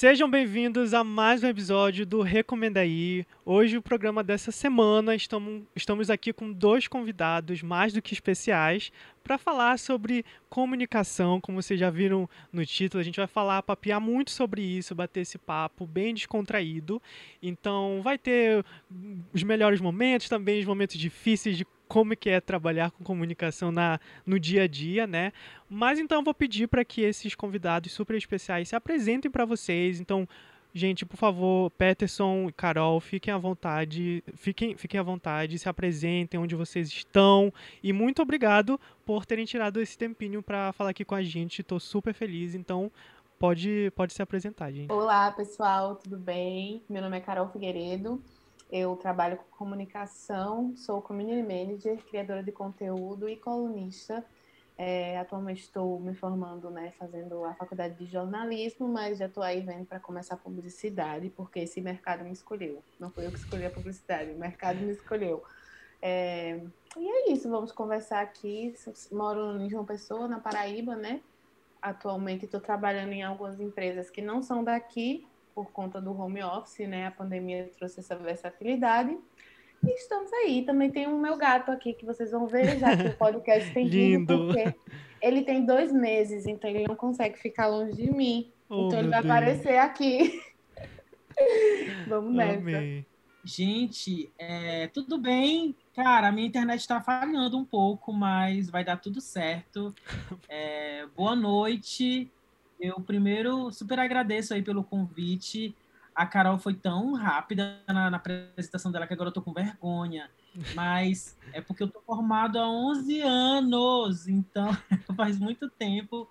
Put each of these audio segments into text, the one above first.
Sejam bem-vindos a mais um episódio do Recomenda Aí. Hoje, o programa dessa semana, estamos, estamos aqui com dois convidados mais do que especiais para falar sobre comunicação. Como vocês já viram no título, a gente vai falar, papiar muito sobre isso, bater esse papo bem descontraído. Então, vai ter os melhores momentos, também os momentos difíceis de como que é trabalhar com comunicação na, no dia a dia, né? Mas então vou pedir para que esses convidados super especiais se apresentem para vocês. Então, gente, por favor, Peterson e Carol, fiquem à vontade, fiquem, fiquem à vontade, se apresentem onde vocês estão e muito obrigado por terem tirado esse tempinho para falar aqui com a gente. Estou super feliz, então pode pode se apresentar, gente. Olá, pessoal, tudo bem? Meu nome é Carol Figueiredo. Eu trabalho com comunicação, sou community manager, criadora de conteúdo e colunista. É, atualmente estou me formando, né, fazendo a faculdade de jornalismo, mas já estou aí vendo para começar publicidade, porque esse mercado me escolheu. Não foi eu que escolhi a publicidade, o mercado me escolheu. É, e é isso, vamos conversar aqui. Moro em João Pessoa, na Paraíba, né? Atualmente estou trabalhando em algumas empresas que não são daqui, por conta do home office, né? A pandemia trouxe essa versatilidade. E estamos aí. Também tem o meu gato aqui que vocês vão ver já que o podcast tem Lindo. porque ele tem dois meses, então ele não consegue ficar longe de mim. Oh, então ele vai Deus. aparecer aqui. Vamos nessa. Amei. Gente, é, tudo bem? Cara, a minha internet está falhando um pouco, mas vai dar tudo certo. É, boa noite. Eu primeiro super agradeço aí pelo convite. A Carol foi tão rápida na, na apresentação dela que agora eu tô com vergonha. Mas é porque eu tô formado há 11 anos, então faz muito tempo.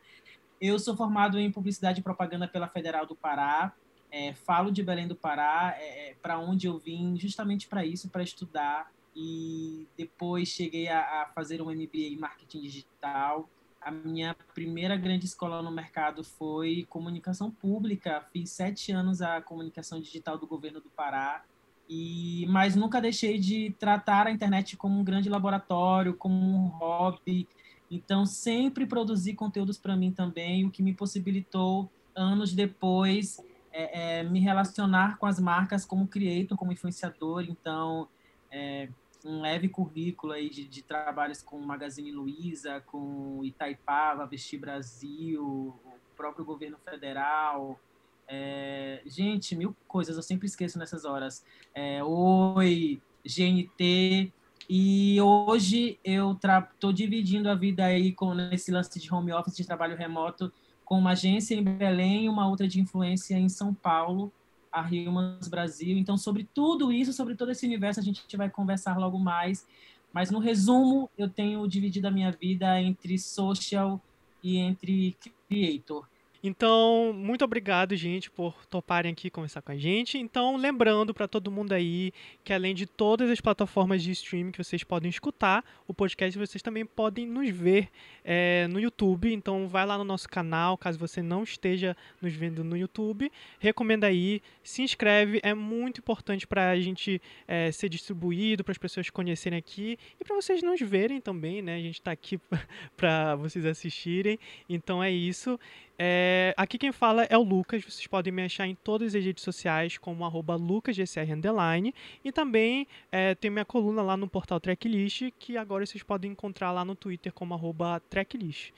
Eu sou formado em publicidade e propaganda pela Federal do Pará. É, falo de Belém do Pará, é, para onde eu vim justamente para isso, para estudar. E depois cheguei a, a fazer um MBA em marketing digital. A minha primeira grande escola no mercado foi comunicação pública. Fiz sete anos a comunicação digital do governo do Pará. E, mas nunca deixei de tratar a internet como um grande laboratório, como um hobby. Então, sempre produzi conteúdos para mim também, o que me possibilitou, anos depois, é, é, me relacionar com as marcas como creator, como influenciador. Então, é, um leve currículo aí de, de trabalhos com Magazine Luiza, com Itaipava, Vestir Brasil, o próprio governo federal. É, gente, mil coisas, eu sempre esqueço nessas horas. É, Oi, GNT. E hoje eu estou dividindo a vida aí com nesse lance de home office, de trabalho remoto, com uma agência em Belém e uma outra de influência em São Paulo a Humans Brasil. Então, sobre tudo isso, sobre todo esse universo, a gente vai conversar logo mais. Mas, no resumo, eu tenho dividido a minha vida entre social e entre creator. Então, muito obrigado, gente, por toparem aqui conversar com a gente. Então, lembrando para todo mundo aí que além de todas as plataformas de streaming que vocês podem escutar, o podcast vocês também podem nos ver é, no YouTube. Então, vai lá no nosso canal, caso você não esteja nos vendo no YouTube. Recomenda aí, se inscreve, é muito importante para a gente é, ser distribuído, para as pessoas conhecerem aqui e para vocês nos verem também, né? A gente está aqui para vocês assistirem. Então, é isso. É, aqui quem fala é o Lucas, vocês podem me achar em todas as redes sociais como arroba lucasgcr underline e também é, tem minha coluna lá no portal Tracklist que agora vocês podem encontrar lá no Twitter como arroba Tracklist.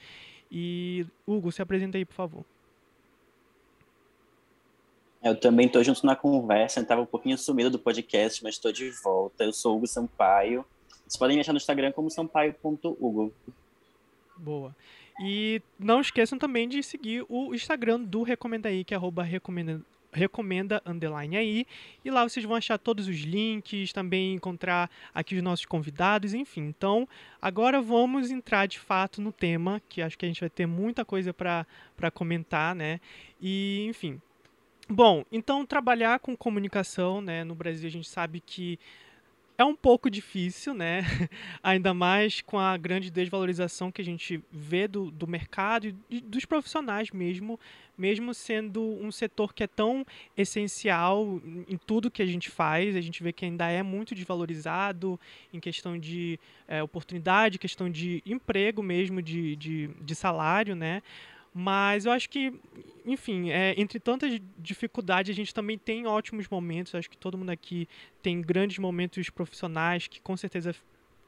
E Hugo, se apresenta aí, por favor. Eu também estou junto na conversa, estava um pouquinho sumido do podcast, mas estou de volta. Eu sou Hugo Sampaio. Vocês podem me achar no Instagram como sampaio.hugo. Boa. E não esqueçam também de seguir o Instagram do Recomenda aí, que é arroba recomenda, recomenda underline aí. E lá vocês vão achar todos os links, também encontrar aqui os nossos convidados, enfim. Então, agora vamos entrar de fato no tema, que acho que a gente vai ter muita coisa para comentar, né? E, enfim. Bom, então trabalhar com comunicação, né? No Brasil a gente sabe que é um pouco difícil, né? Ainda mais com a grande desvalorização que a gente vê do, do mercado e dos profissionais mesmo, mesmo sendo um setor que é tão essencial em tudo que a gente faz, a gente vê que ainda é muito desvalorizado em questão de é, oportunidade, questão de emprego mesmo, de, de, de salário, né? Mas eu acho que, enfim, é, entre tantas dificuldades, a gente também tem ótimos momentos. Eu acho que todo mundo aqui tem grandes momentos profissionais que com certeza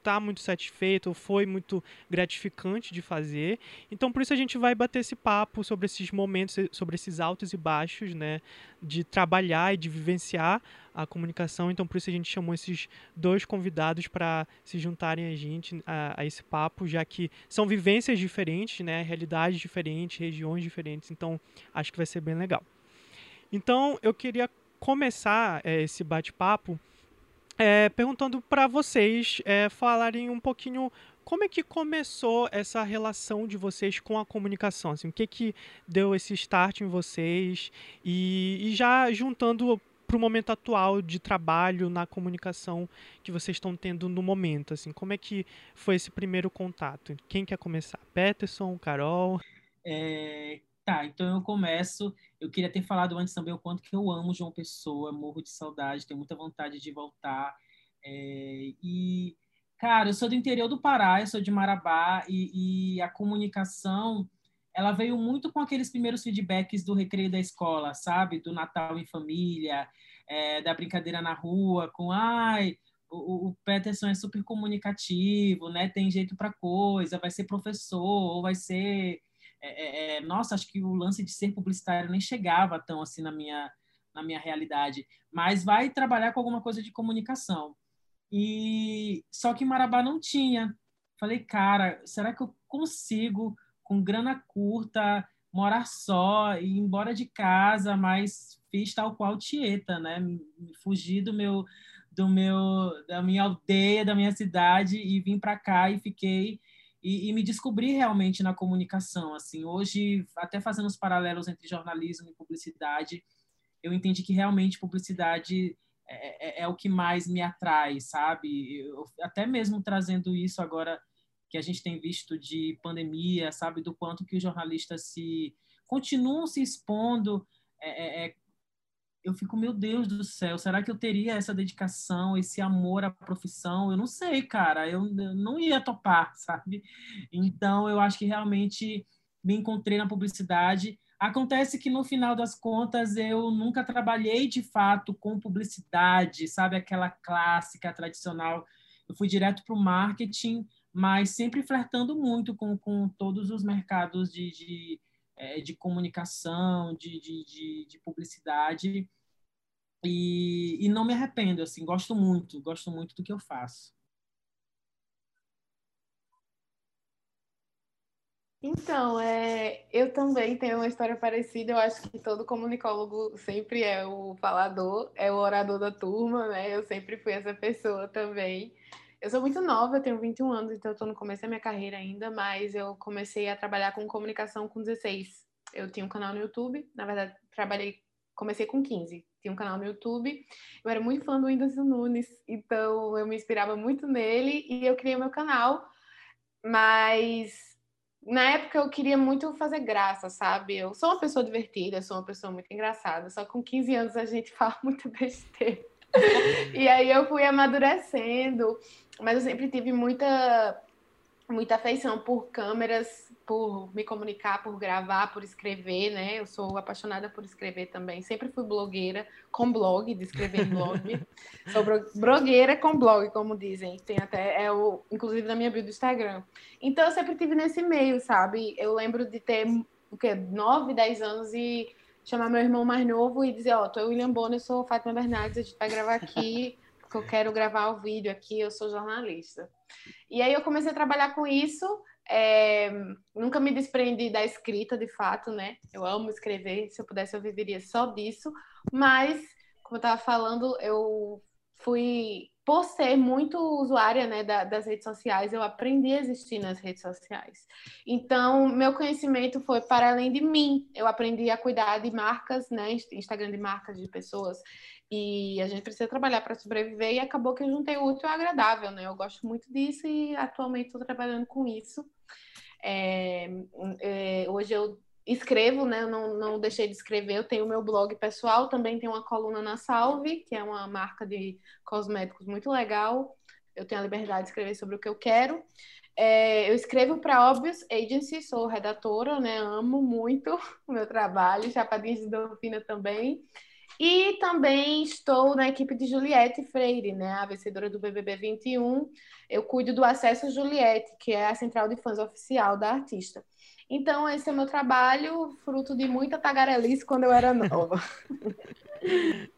está muito satisfeito, foi muito gratificante de fazer. Então, por isso a gente vai bater esse papo sobre esses momentos, sobre esses altos e baixos, né, de trabalhar e de vivenciar a comunicação. Então, por isso a gente chamou esses dois convidados para se juntarem a gente a, a, esse papo, já que são vivências diferentes, né, realidades diferentes, regiões diferentes. Então, acho que vai ser bem legal. Então, eu queria começar é, esse bate-papo é, perguntando para vocês é, falarem um pouquinho como é que começou essa relação de vocês com a comunicação? Assim, o que que deu esse start em vocês? E, e já juntando para o momento atual de trabalho na comunicação que vocês estão tendo no momento, assim, como é que foi esse primeiro contato? Quem quer começar? Peterson, Carol? É, Tá, então eu começo. Eu queria ter falado antes também o quanto que eu amo João Pessoa, morro de saudade, tenho muita vontade de voltar. É, e, cara, eu sou do interior do Pará, eu sou de Marabá, e, e, a comunicação, ela veio muito com aqueles primeiros feedbacks do recreio da escola, sabe? Do Natal em família, é, da brincadeira na rua, com, ai, o, o Peterson é super comunicativo, né? Tem jeito para coisa, vai ser professor, ou vai ser é, é, é, nossa, acho que o lance de ser publicitário nem chegava tão assim na minha, na minha realidade, mas vai trabalhar com alguma coisa de comunicação. E só que Marabá não tinha. Falei, cara, será que eu consigo com grana curta morar só e ir embora de casa, mas fiz tal qual Tieta, né? Fugi do meu do meu da minha aldeia, da minha cidade e vim para cá e fiquei e, e, me descobri realmente na comunicação. Assim, hoje, até fazendo os paralelos entre jornalismo e publicidade, eu entendi que realmente publicidade é, é, é o que mais me atrai, sabe? Eu, até mesmo trazendo isso agora que a gente tem visto de pandemia, sabe, do quanto que os jornalistas se continuam se expondo é, é, é eu fico, meu Deus do céu, será que eu teria essa dedicação, esse amor à profissão? Eu não sei, cara, eu, não ia topar, sabe? Então, eu acho que realmente me encontrei na publicidade. Acontece que no final das contas eu nunca trabalhei de fato com publicidade, sabe? Aquela clássica, tradicional. Eu fui direto para o marketing, mas sempre flertando muito com, com todos os mercados de, de é, de comunicação, de, de, de, de publicidade. E, e, não me arrependo, assim, gosto muito, gosto muito do que eu faço. Então, é, eu também tenho uma história parecida. Eu acho que todo comunicólogo sempre é o falador, é o orador da turma, né? Eu sempre fui essa pessoa também. Eu sou muito nova, eu tenho 21 anos, então eu estou no começo da minha carreira ainda, mas eu comecei a trabalhar com comunicação com 16. Eu tinha um canal no YouTube, na verdade, trabalhei, comecei com 15. Tinha um canal no YouTube. Eu era muito fã do Whindersson Nunes, então eu me inspirava muito nele e eu criei meu canal. Mas na época eu queria muito fazer graça, sabe? Eu sou uma pessoa divertida, sou uma pessoa muito engraçada, só com 15 anos a gente fala muito besteira. E aí eu fui amadurecendo, mas eu sempre tive muita muita afeição por câmeras, por me comunicar, por gravar, por escrever, né? Eu sou apaixonada por escrever também. Sempre fui blogueira com blog, de escrever em blog. sou blogueira com blog, como dizem. Tem até, é o, inclusive na minha bio do Instagram. Então eu sempre tive nesse meio, sabe? Eu lembro de ter o quê? 9, 10 anos e chamar meu irmão mais novo e dizer, ó, oh, tu é William Bonner, sou Fátima Bernardes, a gente vai gravar aqui, porque eu quero gravar o vídeo aqui, eu sou jornalista. E aí eu comecei a trabalhar com isso, é, nunca me desprendi da escrita, de fato, né? Eu amo escrever, se eu pudesse eu viveria só disso, mas, como eu estava falando, eu fui por ser muito usuária né, da, das redes sociais, eu aprendi a existir nas redes sociais. Então, meu conhecimento foi para além de mim. Eu aprendi a cuidar de marcas, né, Instagram de marcas de pessoas. E a gente precisa trabalhar para sobreviver e acabou que eu juntei o útil e agradável, né? Eu gosto muito disso e atualmente estou trabalhando com isso. É, é, hoje eu escrevo, né? Eu não, não deixei de escrever. Eu tenho o meu blog pessoal, também tenho uma coluna na Salve, que é uma marca de cosméticos muito legal. eu tenho a liberdade de escrever sobre o que eu quero. É, eu escrevo para Obvious Agency, sou redatora, né? Amo muito o meu trabalho, Chapadinha de Dolfina também. E também estou na equipe de Juliette Freire, né? A vencedora do BBB 21. Eu cuido do Acesso Juliette, que é a central de fãs oficial da artista. Então, esse é o meu trabalho, fruto de muita tagarelice quando eu era nova.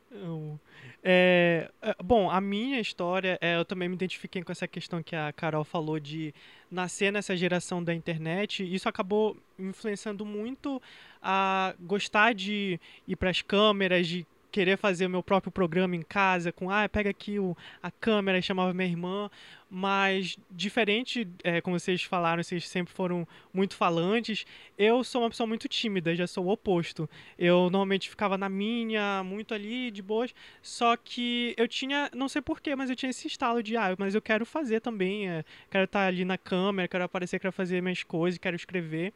É, é, bom, a minha história, é, eu também me identifiquei com essa questão que a Carol falou de nascer nessa geração da internet. Isso acabou influenciando muito a gostar de ir para as câmeras, de querer fazer o meu próprio programa em casa, com, ah, pega aqui o, a câmera, chamava minha irmã, mas diferente, é, como vocês falaram, vocês sempre foram muito falantes, eu sou uma pessoa muito tímida, já sou o oposto. Eu normalmente ficava na minha, muito ali, de boas, só que eu tinha, não sei porquê, mas eu tinha esse estalo de, ah, mas eu quero fazer também, é, quero estar ali na câmera, quero aparecer, quero fazer minhas coisas, quero escrever.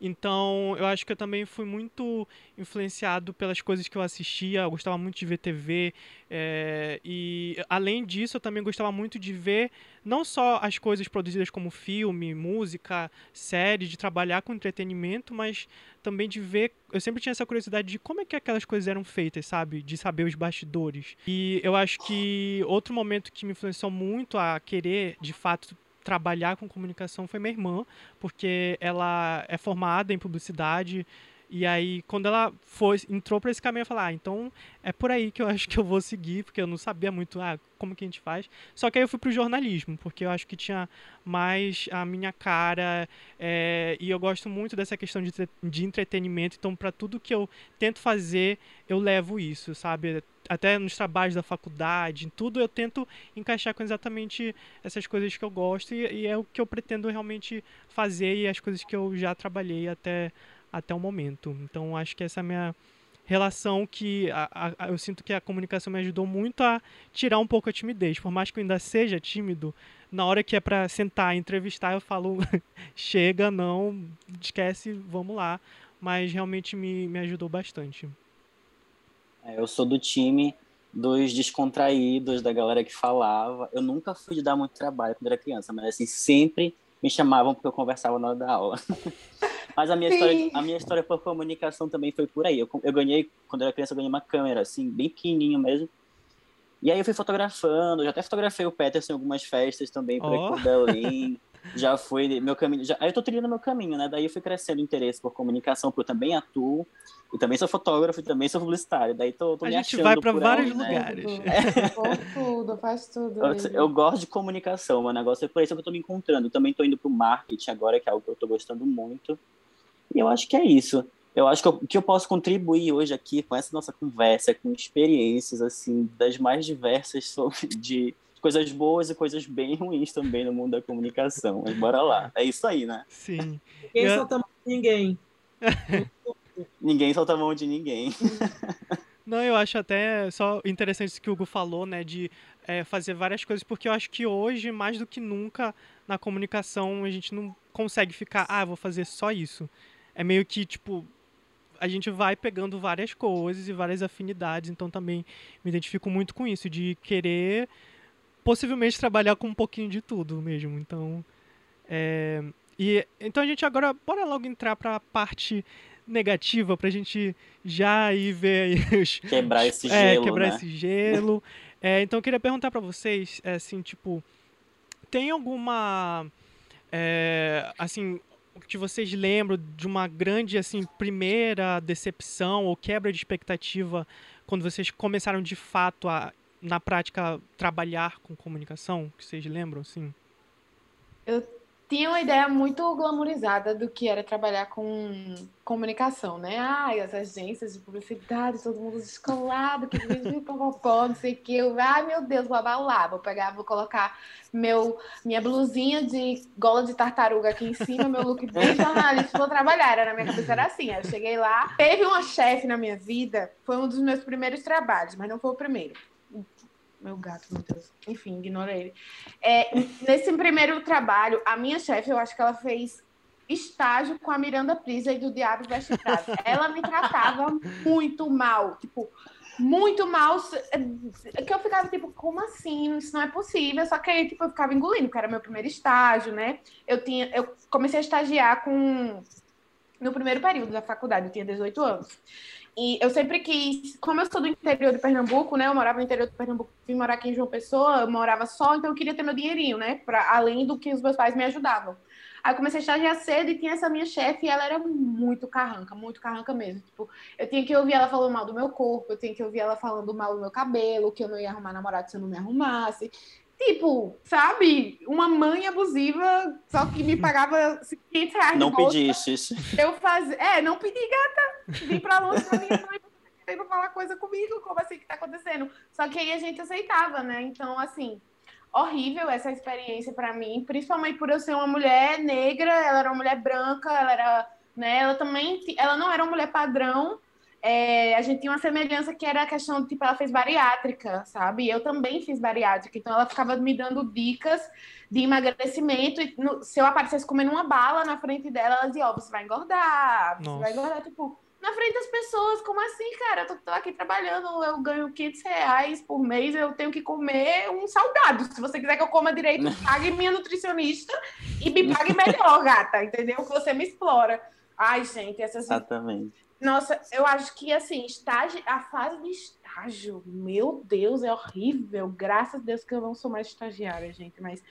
Então, eu acho que eu também fui muito influenciado pelas coisas que eu assistia. Eu gostava muito de ver TV. É, e, além disso, eu também gostava muito de ver não só as coisas produzidas como filme, música, série, de trabalhar com entretenimento, mas também de ver. Eu sempre tinha essa curiosidade de como é que aquelas coisas eram feitas, sabe? De saber os bastidores. E eu acho que outro momento que me influenciou muito a querer, de fato, trabalhar com comunicação foi minha irmã, porque ela é formada em publicidade. E aí, quando ela foi, entrou para esse caminho, eu falei, ah, então é por aí que eu acho que eu vou seguir, porque eu não sabia muito ah, como que a gente faz. Só que aí eu fui pro jornalismo, porque eu acho que tinha mais a minha cara, é, e eu gosto muito dessa questão de, de entretenimento, então para tudo que eu tento fazer, eu levo isso, sabe? Até nos trabalhos da faculdade, em tudo eu tento encaixar com exatamente essas coisas que eu gosto e, e, é o que eu pretendo realmente fazer e as coisas que eu já trabalhei até, até o momento. Então acho que essa é a minha relação que a, a, eu sinto que a comunicação me ajudou muito a tirar um pouco a timidez. Por mais que eu ainda seja tímido, na hora que é para sentar e entrevistar, eu falo chega, não, esquece, vamos lá. Mas realmente me, me ajudou bastante. É, eu sou do time dos descontraídos, da galera que falava. Eu nunca fui de dar muito trabalho quando era criança, mas assim, sempre me chamavam porque eu conversava na hora da aula. mas a minha, história, a minha história por comunicação também foi por aí. Eu, eu ganhei, quando eu era criança, eu ganhei uma câmera, assim, bem pequenininho mesmo. E aí eu fui fotografando, já até fotografei o Peterson em algumas festas também, por oh. aqui por Belém. já foi meu caminho. Já, aí eu tô trilhando meu caminho, né? Daí eu fui crescendo o interesse por comunicação, porque eu também atuo, e também sou fotógrafo, e também sou publicitário. Daí tô, tô A me gente vai para vários aí, né? lugares. Né? tudo, faz tudo. Eu, eu, gosto de comunicação, meu negócio é por isso que eu tô me encontrando. também tô indo pro marketing agora, que é algo que eu tô gostando muito. E eu acho que é isso. Eu acho que o que eu posso contribuir hoje aqui com essa nossa conversa, com experiências assim das mais diversas sobre de coisas boas e coisas bem ruins também no mundo da comunicação. Mas bora lá. É isso aí, né? Sim. Ninguém eu... solta a mão de ninguém. ninguém solta a mão de ninguém. Não, eu acho até só interessante isso que o Hugo falou, né? De é, fazer várias coisas, porque eu acho que hoje, mais do que nunca, na comunicação, a gente não consegue ficar, ah, vou fazer só isso. É meio que, tipo, a gente vai pegando várias coisas e várias afinidades, então também me identifico muito com isso, de querer possivelmente trabalhar com um pouquinho de tudo mesmo. Então, é, e então a gente agora bora logo entrar para a parte negativa para a gente já ir ver os, quebrar esse é, gelo, quebrar né? esse gelo. é, então eu queria perguntar para vocês, é, assim, tipo, tem alguma é, assim que vocês lembram de uma grande assim primeira decepção ou quebra de expectativa quando vocês começaram de fato a na prática, trabalhar com comunicação, que vocês lembram, assim? Eu tinha uma ideia muito glamorizada do que era trabalhar com comunicação, né? Ai, as agências de publicidade, todo mundo descolado, que popopó, não sei o que. Eu, ai, meu Deus, vou lá, vou pegar, vou colocar meu, minha blusinha de gola de tartaruga aqui em cima, meu look bem jornalista, vou trabalhar. Era na minha cabeça era assim. Eu cheguei lá, teve uma chefe na minha vida, foi um dos meus primeiros trabalhos, mas não foi o primeiro meu gato, meu Deus. Enfim, ignora ele. É, nesse primeiro trabalho, a minha chefe, eu acho que ela fez estágio com a Miranda Priestley do Diabo Veste Prada. Ela me tratava muito mal. Tipo, muito mal, que eu ficava tipo, como assim? Isso não é possível. Só que aí, tipo, eu ficava engolindo, porque era meu primeiro estágio, né? Eu tinha, eu comecei a estagiar com no primeiro período da faculdade, eu tinha 18 anos. E eu sempre quis, como eu sou do interior de Pernambuco, né? Eu morava no interior de Pernambuco, vim morar aqui em João Pessoa, eu morava só, então eu queria ter meu dinheirinho, né? Para além do que os meus pais me ajudavam. Aí eu comecei a estagiar cedo e tinha essa minha chefe e ela era muito carranca, muito carranca mesmo. Tipo, eu tinha que ouvir ela falando mal do meu corpo, eu tinha que ouvir ela falando mal do meu cabelo, que eu não ia arrumar namorado se eu não me arrumasse. Tipo, sabe? Uma mãe abusiva, só que me pagava 500 reais Não isso. Eu fazia... É, não pedi, gata. Vim pra longe da minha mãe querendo falar coisa comigo, como assim que tá acontecendo? Só que aí a gente aceitava, né? Então, assim, horrível essa experiência para mim, principalmente por eu ser uma mulher negra, ela era uma mulher branca, ela era, né, ela também, ela não era uma mulher padrão, é, a gente tinha uma semelhança que era a questão de, tipo, ela fez bariátrica, sabe? Eu também fiz bariátrica, então ela ficava me dando dicas de emagrecimento, e no, se eu aparecesse comendo uma bala na frente dela, ela dizia, ó, oh, você vai engordar, você Nossa. vai engordar, tipo, na frente das pessoas. Como assim, cara? Eu tô, tô, aqui trabalhando, eu ganho 500 reais por mês, eu tenho que comer um salgado. Se você quiser que eu coma direito, pague minha nutricionista e me pague melhor, gata, entendeu? Que você me explora. Ai, gente, essas. Exatamente. Nossa, eu acho que, assim, estágio, a fase de estágio, meu Deus, é horrível. Graças a Deus que eu não sou mais estagiária, gente, mas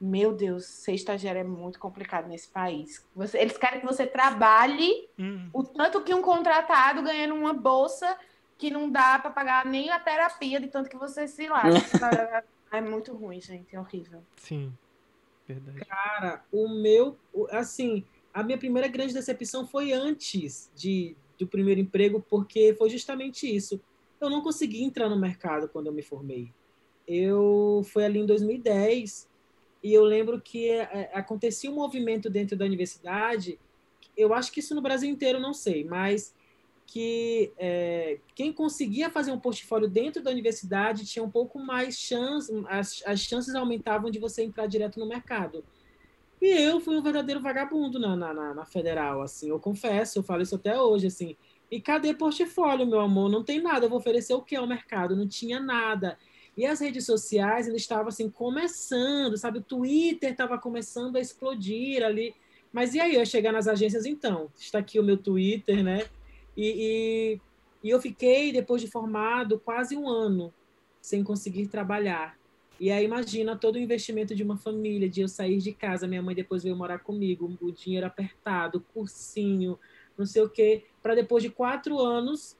meu Deus, ser estagiário é muito complicado nesse país. Você, eles querem que você trabalhe hum. o tanto que um contratado ganhando uma bolsa que não dá para pagar nem a terapia de tanto que você se lasca. é muito ruim, gente, é horrível. Sim, verdade. Cara, o meu, assim, a minha primeira grande decepção foi antes de, do primeiro emprego, porque foi justamente isso. Eu não consegui entrar no mercado quando eu me formei. Eu foi ali em 2010 e eu lembro que é, acontecia um movimento dentro da universidade, eu acho que isso no Brasil inteiro, não sei, mas que é, quem conseguia fazer um portfólio dentro da universidade tinha um pouco mais chance, as, as chances aumentavam de você entrar direto no mercado. E eu fui um verdadeiro vagabundo na, na, na, federal, assim, eu confesso, eu falo isso até hoje, assim. E cadê portfólio, meu amor? Não tem nada, eu vou oferecer o que ao mercado? Não tinha nada. E as redes sociais ainda estavam assim começando, sabe? O Twitter estava começando a explodir ali. Mas e aí, eu ia chegar nas agências então? Está aqui o meu Twitter, né? E, e, e eu fiquei, depois de formado, quase um ano sem conseguir trabalhar. E aí imagina todo o investimento de uma família, de eu sair de casa, minha mãe depois veio morar comigo, o dinheiro apertado, cursinho, não sei o quê, para depois de quatro anos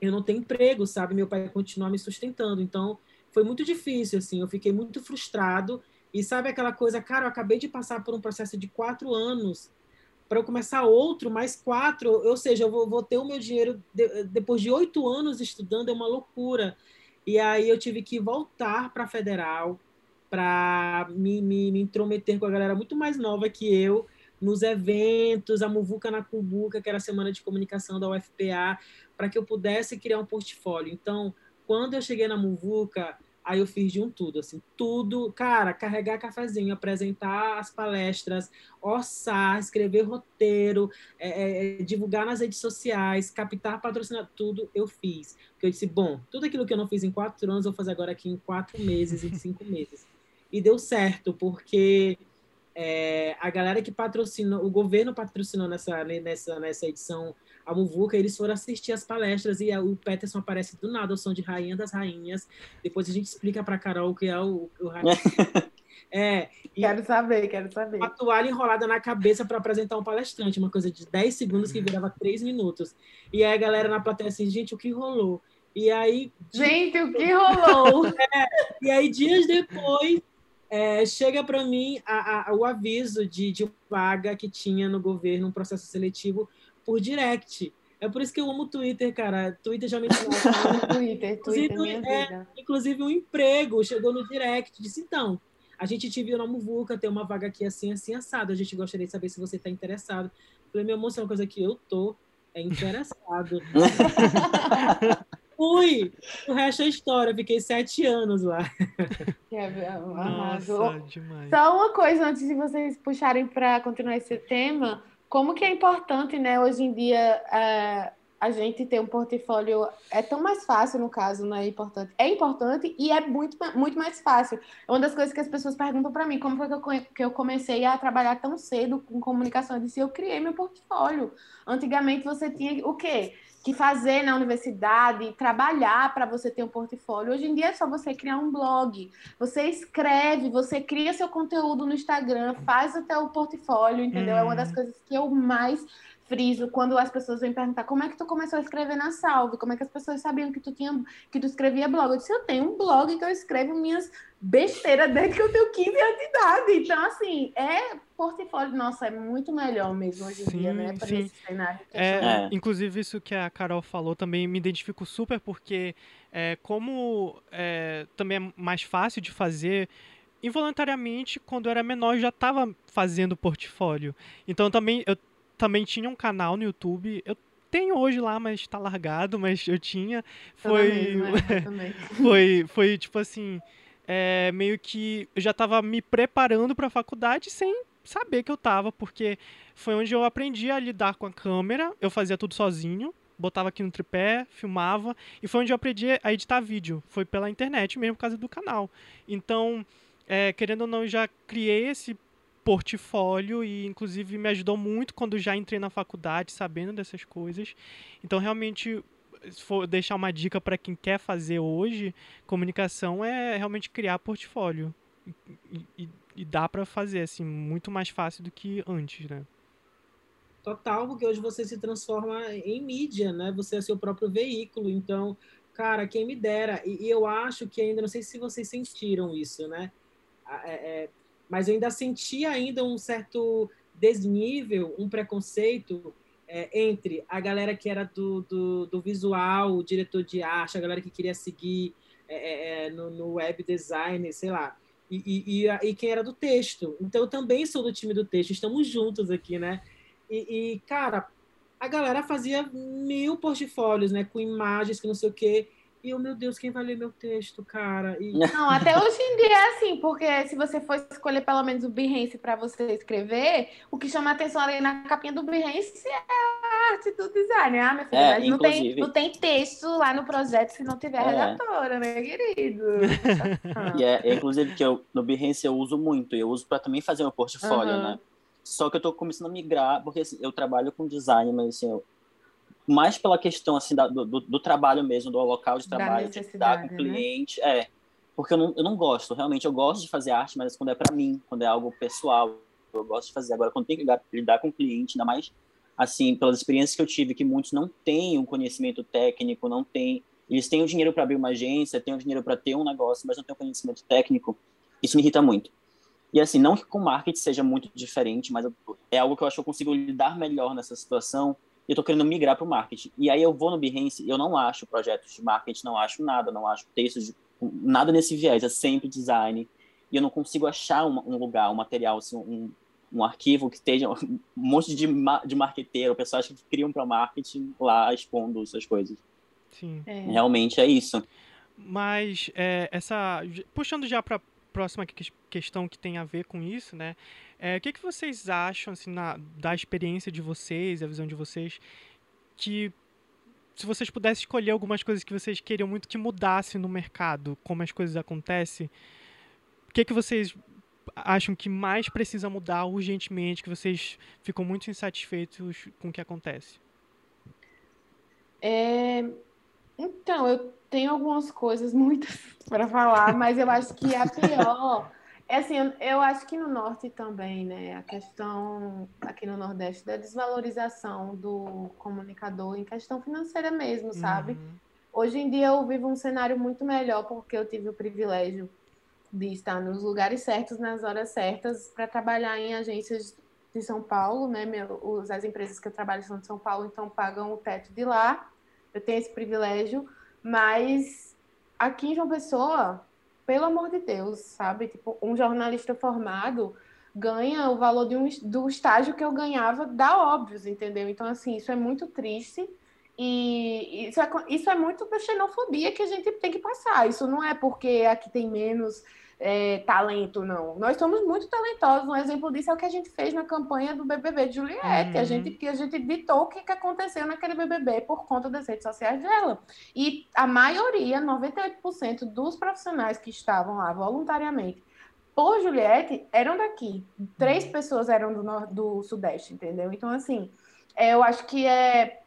eu não tenho emprego, sabe? Meu pai continuar me sustentando. Então, foi muito difícil, assim. Eu fiquei muito frustrado. E sabe aquela coisa, cara, eu acabei de passar por um processo de quatro anos para eu começar outro, mais quatro, ou seja, eu vou, vou ter o meu dinheiro de, depois de oito anos estudando, é uma loucura. E aí eu tive que voltar para federal para me, me, me intrometer com a galera muito mais nova que eu, nos eventos, a Muvuca na Cumbuca, que era a Semana de Comunicação da UFPA, para que eu pudesse criar um portfólio. Então, quando eu cheguei na Muvuca, aí eu fiz de um tudo, assim, tudo, cara, carregar cafezinho, apresentar as palestras, orçar, escrever roteiro, é, é, divulgar nas redes sociais, captar patrocinar, tudo eu fiz. Porque eu disse, bom, tudo aquilo que eu não fiz em quatro anos, eu vou fazer agora aqui em quatro meses, em cinco meses. E deu certo, porque é, a galera que patrocinou, o governo patrocinou nessa, nessa, nessa edição a Muvuca, eles foram assistir as palestras e a, o Peterson aparece do nada, o som de Rainha das Rainhas. Depois a gente explica para Carol o que é o, o Rainha. É, quero saber, quero saber. Uma toalha enrolada na cabeça para apresentar um palestrante, uma coisa de 10 segundos que virava 3 minutos. E aí a galera na plateia assim, gente, o que rolou? E aí. Gente, o que rolou? É, e aí, dias depois, é, chega para mim a, a, o aviso de, de vaga que tinha no governo, um processo seletivo por direct. É por isso que eu amo o Twitter, cara. Twitter já me Twitter, inclusive, Twitter é, é inclusive um emprego chegou no direct, disse então, a gente te viu na Muvuca, tem uma vaga aqui assim, assim, assado. A gente gostaria de saber se você está interessado. falei, meu amor, isso é uma coisa que eu tô é interessado. Fui! O resto é história, fiquei sete anos lá. É, Nossa, demais. Só uma coisa antes de vocês puxarem para continuar esse tema, como que é importante, né, hoje em dia, uh, a gente ter um portfólio é tão mais fácil, no caso, não é importante. É importante e é muito, muito mais fácil. É uma das coisas que as pessoas perguntam para mim, como foi que eu, que eu comecei a trabalhar tão cedo com comunicação? Eu disse, eu criei meu portfólio. Antigamente você tinha o quê? Que fazer na universidade, trabalhar para você ter um portfólio. Hoje em dia é só você criar um blog. Você escreve, você cria seu conteúdo no Instagram, faz o teu portfólio, entendeu? Hum. É uma das uhum. coisas que eu mais friso quando as pessoas vêm perguntar como é que tu começou a escrever na Salve, como é que as pessoas sabiam que tu tinha que tu escrevia blog. Eu disse, eu tenho um blog que eu escrevo minhas besteiras desde que eu tenho 15 anos de idade. Então, assim, é portfólio, nossa, é muito melhor mesmo hoje em sim, dia, né? Para esse cenário. É, é. Inclusive, isso que a Carol falou também me identifico super, porque é, como é, também é mais fácil de fazer involuntariamente, quando eu era menor, eu já estava fazendo portfólio. Então também eu também tinha um canal no YouTube. Eu tenho hoje lá, mas está largado, mas eu tinha. Foi. Né? foi, foi tipo assim. É, meio que eu já estava me preparando para a faculdade sem saber que eu estava, porque foi onde eu aprendi a lidar com a câmera. Eu fazia tudo sozinho, botava aqui no tripé, filmava, e foi onde eu aprendi a editar vídeo. Foi pela internet mesmo, por causa do canal. Então, é, querendo ou não, eu já criei esse portfólio e inclusive me ajudou muito quando já entrei na faculdade sabendo dessas coisas. Então realmente se for deixar uma dica para quem quer fazer hoje, comunicação é realmente criar portfólio. E, e, e dá para fazer assim muito mais fácil do que antes, né? Total, porque hoje você se transforma em mídia, né? Você é seu próprio veículo. Então, cara, quem me dera. E, e eu acho que ainda, não sei se vocês sentiram isso, né? É, é, mas eu ainda sentia ainda um certo desnível, um preconceito é, entre a galera que era do, do, do, visual, o diretor de arte, a galera que queria seguir é, é, é no, no, web design, sei lá, e, e, e, quem era do texto. Então, eu também sou do time do texto, estamos juntos aqui, né? E, e cara, a galera fazia mil portfólios, né? Com imagens que não sei o quê. E eu, meu Deus, quem vai ler meu texto, cara? E... Não, até hoje em dia é assim, porque se você for escolher pelo menos o Behance para você escrever, o que chama atenção ali na capinha do Behance é a arte do design. Ah, minha filha, é, não, tem, não tem texto lá no projeto se não tiver é. redatora, né, querido? e é, inclusive, que eu, no Behance eu uso muito, eu uso para também fazer meu portfólio, uhum. né? Só que eu tô começando a migrar, porque assim, eu trabalho com design, mas assim, eu, mais pela questão assim da, do, do, trabalho mesmo, do local de trabalho, de lidar com o né? cliente, né? é, porque eu não, eu não gosto, realmente eu gosto de fazer arte, mas quando é para mim, quando é algo pessoal, eu gosto de fazer. Agora, quando tem que lidar, lidar com o cliente, ainda mais assim, pelas experiências que eu tive, que muitos não têm um conhecimento técnico, não têm, eles têm o dinheiro para abrir uma agência, têm o dinheiro para ter um negócio, mas não têm o conhecimento técnico, isso me irrita muito. E assim, não que com marketing seja muito diferente, mas é algo que eu acho que eu consigo lidar melhor nessa situação, e eu tô querendo migrar para o marketing. E aí eu vou no Behance, eu não acho projetos de marketing, não acho nada, não acho textos, de, nada nesse viés, é sempre design. E eu não consigo achar um, um lugar, um material, assim, um, um arquivo que esteja um monte de, de marqueteiro, pessoas que criam para marketing lá expondo essas coisas. Sim. É. Realmente é isso. Mas é, essa puxando já para próxima questão que tem a ver com isso, né? É, o que, que vocês acham assim, na, da experiência de vocês, a visão de vocês, que se vocês pudessem escolher algumas coisas que vocês queriam muito que mudasse no mercado, como as coisas acontecem, o que, que vocês acham que mais precisa mudar urgentemente, que vocês ficam muito insatisfeitos com o que acontece? É, então, eu tenho algumas coisas, muitas, para falar, mas eu acho que a pior. É assim, eu acho que no norte também, né? A questão aqui no Nordeste da desvalorização do comunicador em questão financeira mesmo, sabe? Uhum. Hoje em dia eu vivo um cenário muito melhor porque eu tive o privilégio de estar nos lugares certos, nas horas certas, para trabalhar em agências de São Paulo, né? Meu, as empresas que eu trabalho são de São Paulo, então pagam o teto de lá. Eu tenho esse privilégio. Mas aqui em João Pessoa, pelo amor de Deus, sabe? Tipo, um jornalista formado ganha o valor de um, do estágio que eu ganhava da Óbvios, entendeu? Então, assim, isso é muito triste. E isso é, isso é muito da xenofobia que a gente tem que passar. Isso não é porque aqui tem menos é, talento, não. Nós somos muito talentosos. Um exemplo disso é o que a gente fez na campanha do BBB de Juliette. Uhum. A gente que a gente ditou o que, que aconteceu naquele BBB por conta das redes sociais dela. E a maioria, 98% dos profissionais que estavam lá voluntariamente por Juliette eram daqui. Três uhum. pessoas eram do, do Sudeste, entendeu? Então, assim, é, eu acho que é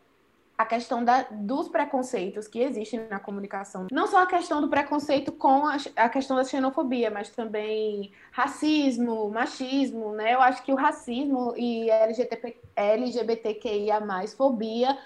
a questão da, dos preconceitos que existem na comunicação. Não só a questão do preconceito com a, a, questão da xenofobia, mas também racismo, machismo, né? Eu acho que o racismo e LGBT, LGBTQIA+, fobia,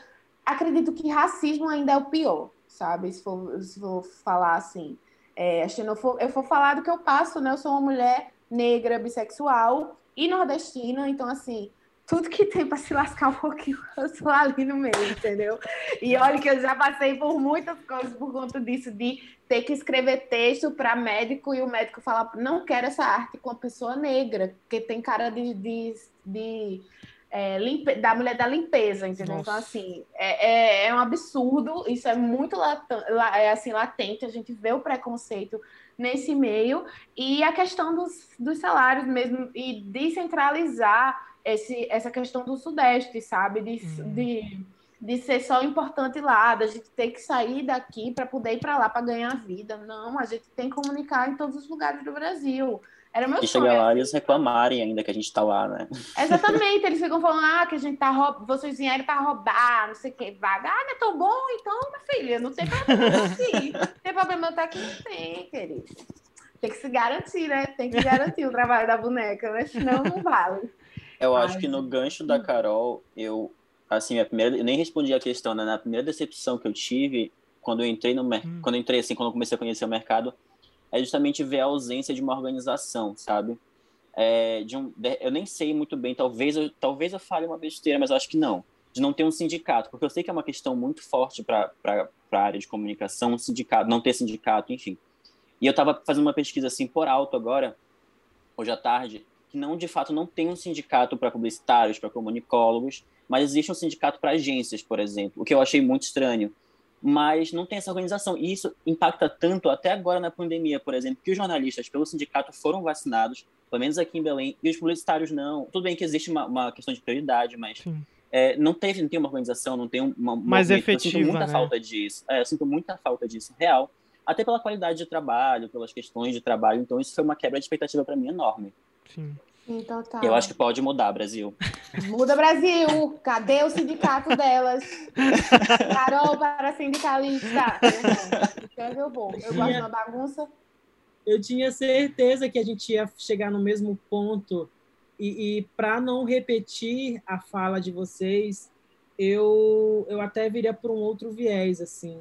acredito que racismo ainda é o pior, sabe? Se for, se for falar assim. É, xenofobia, eu vou falar do que eu passo, né? Eu sou uma mulher negra, bissexual e nordestina, então, assim, tudo que tem para se lascar um pouquinho, eu sou ali no meio, entendeu? E olha que eu já passei por muitas coisas por conta disso, de ter que escrever texto para médico e o médico falar, não quero essa arte com a pessoa negra, porque tem cara de, de, de é, limpe, da mulher da limpeza, entendeu? Então, Nossa. Então, assim, é, é, é, um absurdo, isso é muito é, assim, latente, a gente vê o preconceito nesse meio, e a questão dos, dos salários mesmo, e descentralizar esse, essa questão do Sudeste, sabe? De, uhum. de, de ser só importante lá, da gente ter que sair daqui para poder ir para lá para ganhar vida. Não, a gente tem que comunicar em todos os lugares do Brasil. Era meu e sonho. chegar lá e eles reclamarem ainda que a gente tá lá, né? Exatamente, eles ficam falando, ah, que a gente tá roubando, vocês vieram para roubar, não sei o que, vaga. Ah, não é tão bom, então, minha filha, não tem problema. Não tem problema eu estar aqui, não tem, querido. Tem que se garantir, né? Tem que garantir o trabalho da boneca, né? Senão não vale. Eu acho Ai, que no gancho da Carol, eu assim, a primeira, eu nem respondi a questão, né? Na primeira decepção que eu tive quando eu entrei no hum. quando entrei assim, quando eu comecei a conhecer o mercado, é justamente ver a ausência de uma organização, sabe? É, de um, de, eu nem sei muito bem, talvez eu, talvez eu fale uma besteira, mas acho que não. De não ter um sindicato, porque eu sei que é uma questão muito forte para a área de comunicação, um sindicato, não ter sindicato, enfim. E eu estava fazendo uma pesquisa assim por alto agora, hoje à tarde, que não de fato não tem um sindicato para publicitários, para comunicólogos, mas existe um sindicato para agências, por exemplo, o que eu achei muito estranho. Mas não tem essa organização. E isso impacta tanto, até agora na pandemia, por exemplo, que os jornalistas pelo sindicato foram vacinados, pelo menos aqui em Belém, e os publicitários não. Tudo bem que existe uma, uma questão de prioridade, mas é, não teve, não tem uma organização, não tem uma. Mais efetiva. Eu sinto muita né? falta disso. É, eu sinto muita falta disso, real. Até pela qualidade de trabalho, pelas questões de trabalho. Então, isso foi uma quebra de expectativa para mim enorme. Sim. Então tá. Eu acho que pode mudar, Brasil. Muda, Brasil! Cadê o sindicato delas? Carol para sindicalista. Então eu vou. Eu gosto de uma bagunça. Eu tinha certeza que a gente ia chegar no mesmo ponto. E, e para não repetir a fala de vocês, eu, eu até viria por um outro viés, assim.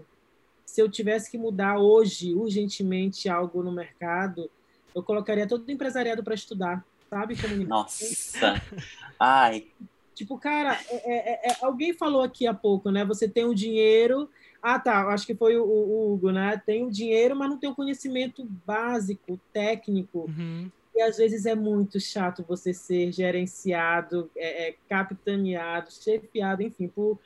Se eu tivesse que mudar hoje, urgentemente, algo no mercado, eu colocaria todo o empresariado para estudar, sabe? Nossa! Ai! Tipo, cara, é, é, é, alguém falou aqui há pouco, né? Você tem o dinheiro. Ah, tá, acho que foi o, o Hugo, né? Tem o dinheiro, mas não tem o conhecimento básico, técnico. Uhum. E às vezes é muito chato você ser gerenciado, é, é, capitaneado, chefiado, enfim, por,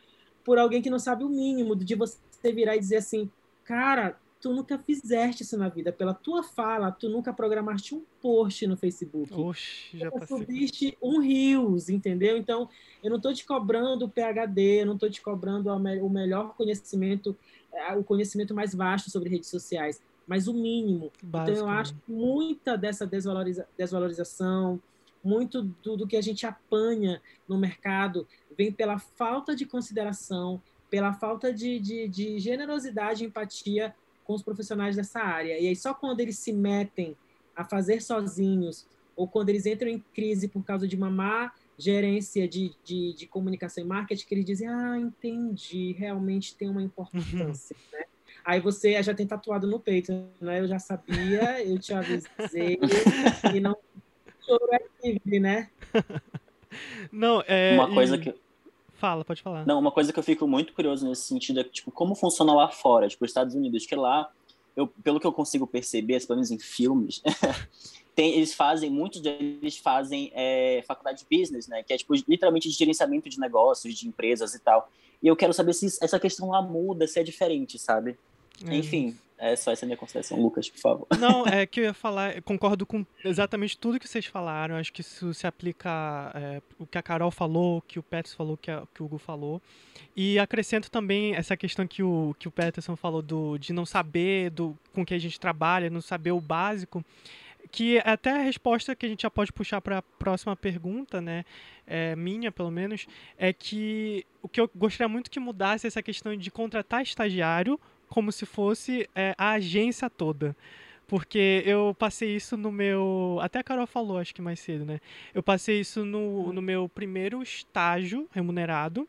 por alguém que não sabe o mínimo de você virar e dizer assim, cara, tu nunca fizeste isso na vida. Pela tua fala, tu nunca programaste um post no Facebook. Oxe, já tu subiste um Reels, entendeu? Então, eu não estou te cobrando o PHD, eu não estou te cobrando o melhor conhecimento, é, o conhecimento mais vasto sobre redes sociais, mas o mínimo. Básico, então, eu acho que muita dessa desvaloriza desvalorização, muito do, do que a gente apanha no mercado vem pela falta de consideração, pela falta de, de, de generosidade e empatia com os profissionais dessa área. E aí só quando eles se metem a fazer sozinhos ou quando eles entram em crise por causa de uma má gerência de, de, de comunicação e marketing, que eles dizem, ah, entendi, realmente tem uma importância, uhum. né? Aí você já tem tatuado no peito, né? Eu já sabia, eu te avisei, e não choro é livre, né? Não, é... Uma coisa que Fala, pode falar. Não, uma coisa que eu fico muito curioso nesse sentido é tipo, como funciona lá fora, tipo, os Estados Unidos, que lá, eu, pelo que eu consigo perceber, pelo menos em filmes, tem, eles fazem, muitos deles fazem é, faculdade de business, né? Que é, tipo, literalmente de gerenciamento de negócios, de empresas e tal. E eu quero saber se essa questão lá muda, se é diferente, sabe? É. Enfim, É só essa minha consideração, Lucas, por favor. Não, é que eu ia falar, concordo com exatamente tudo que vocês falaram. Acho que isso se aplica é, o que a Carol falou, o que o Peterson falou, que, a, que o Hugo falou. E acrescento também essa questão que o, que o Peterson falou do, de não saber do, com que a gente trabalha, não saber o básico que é até a resposta que a gente já pode puxar para a próxima pergunta, né, é, minha pelo menos, é que o que eu gostaria muito que mudasse é essa questão de contratar estagiário como se fosse é, a agência toda. Porque eu passei isso no meu. Até a Carol falou, acho que mais cedo, né? Eu passei isso no, no meu primeiro estágio remunerado.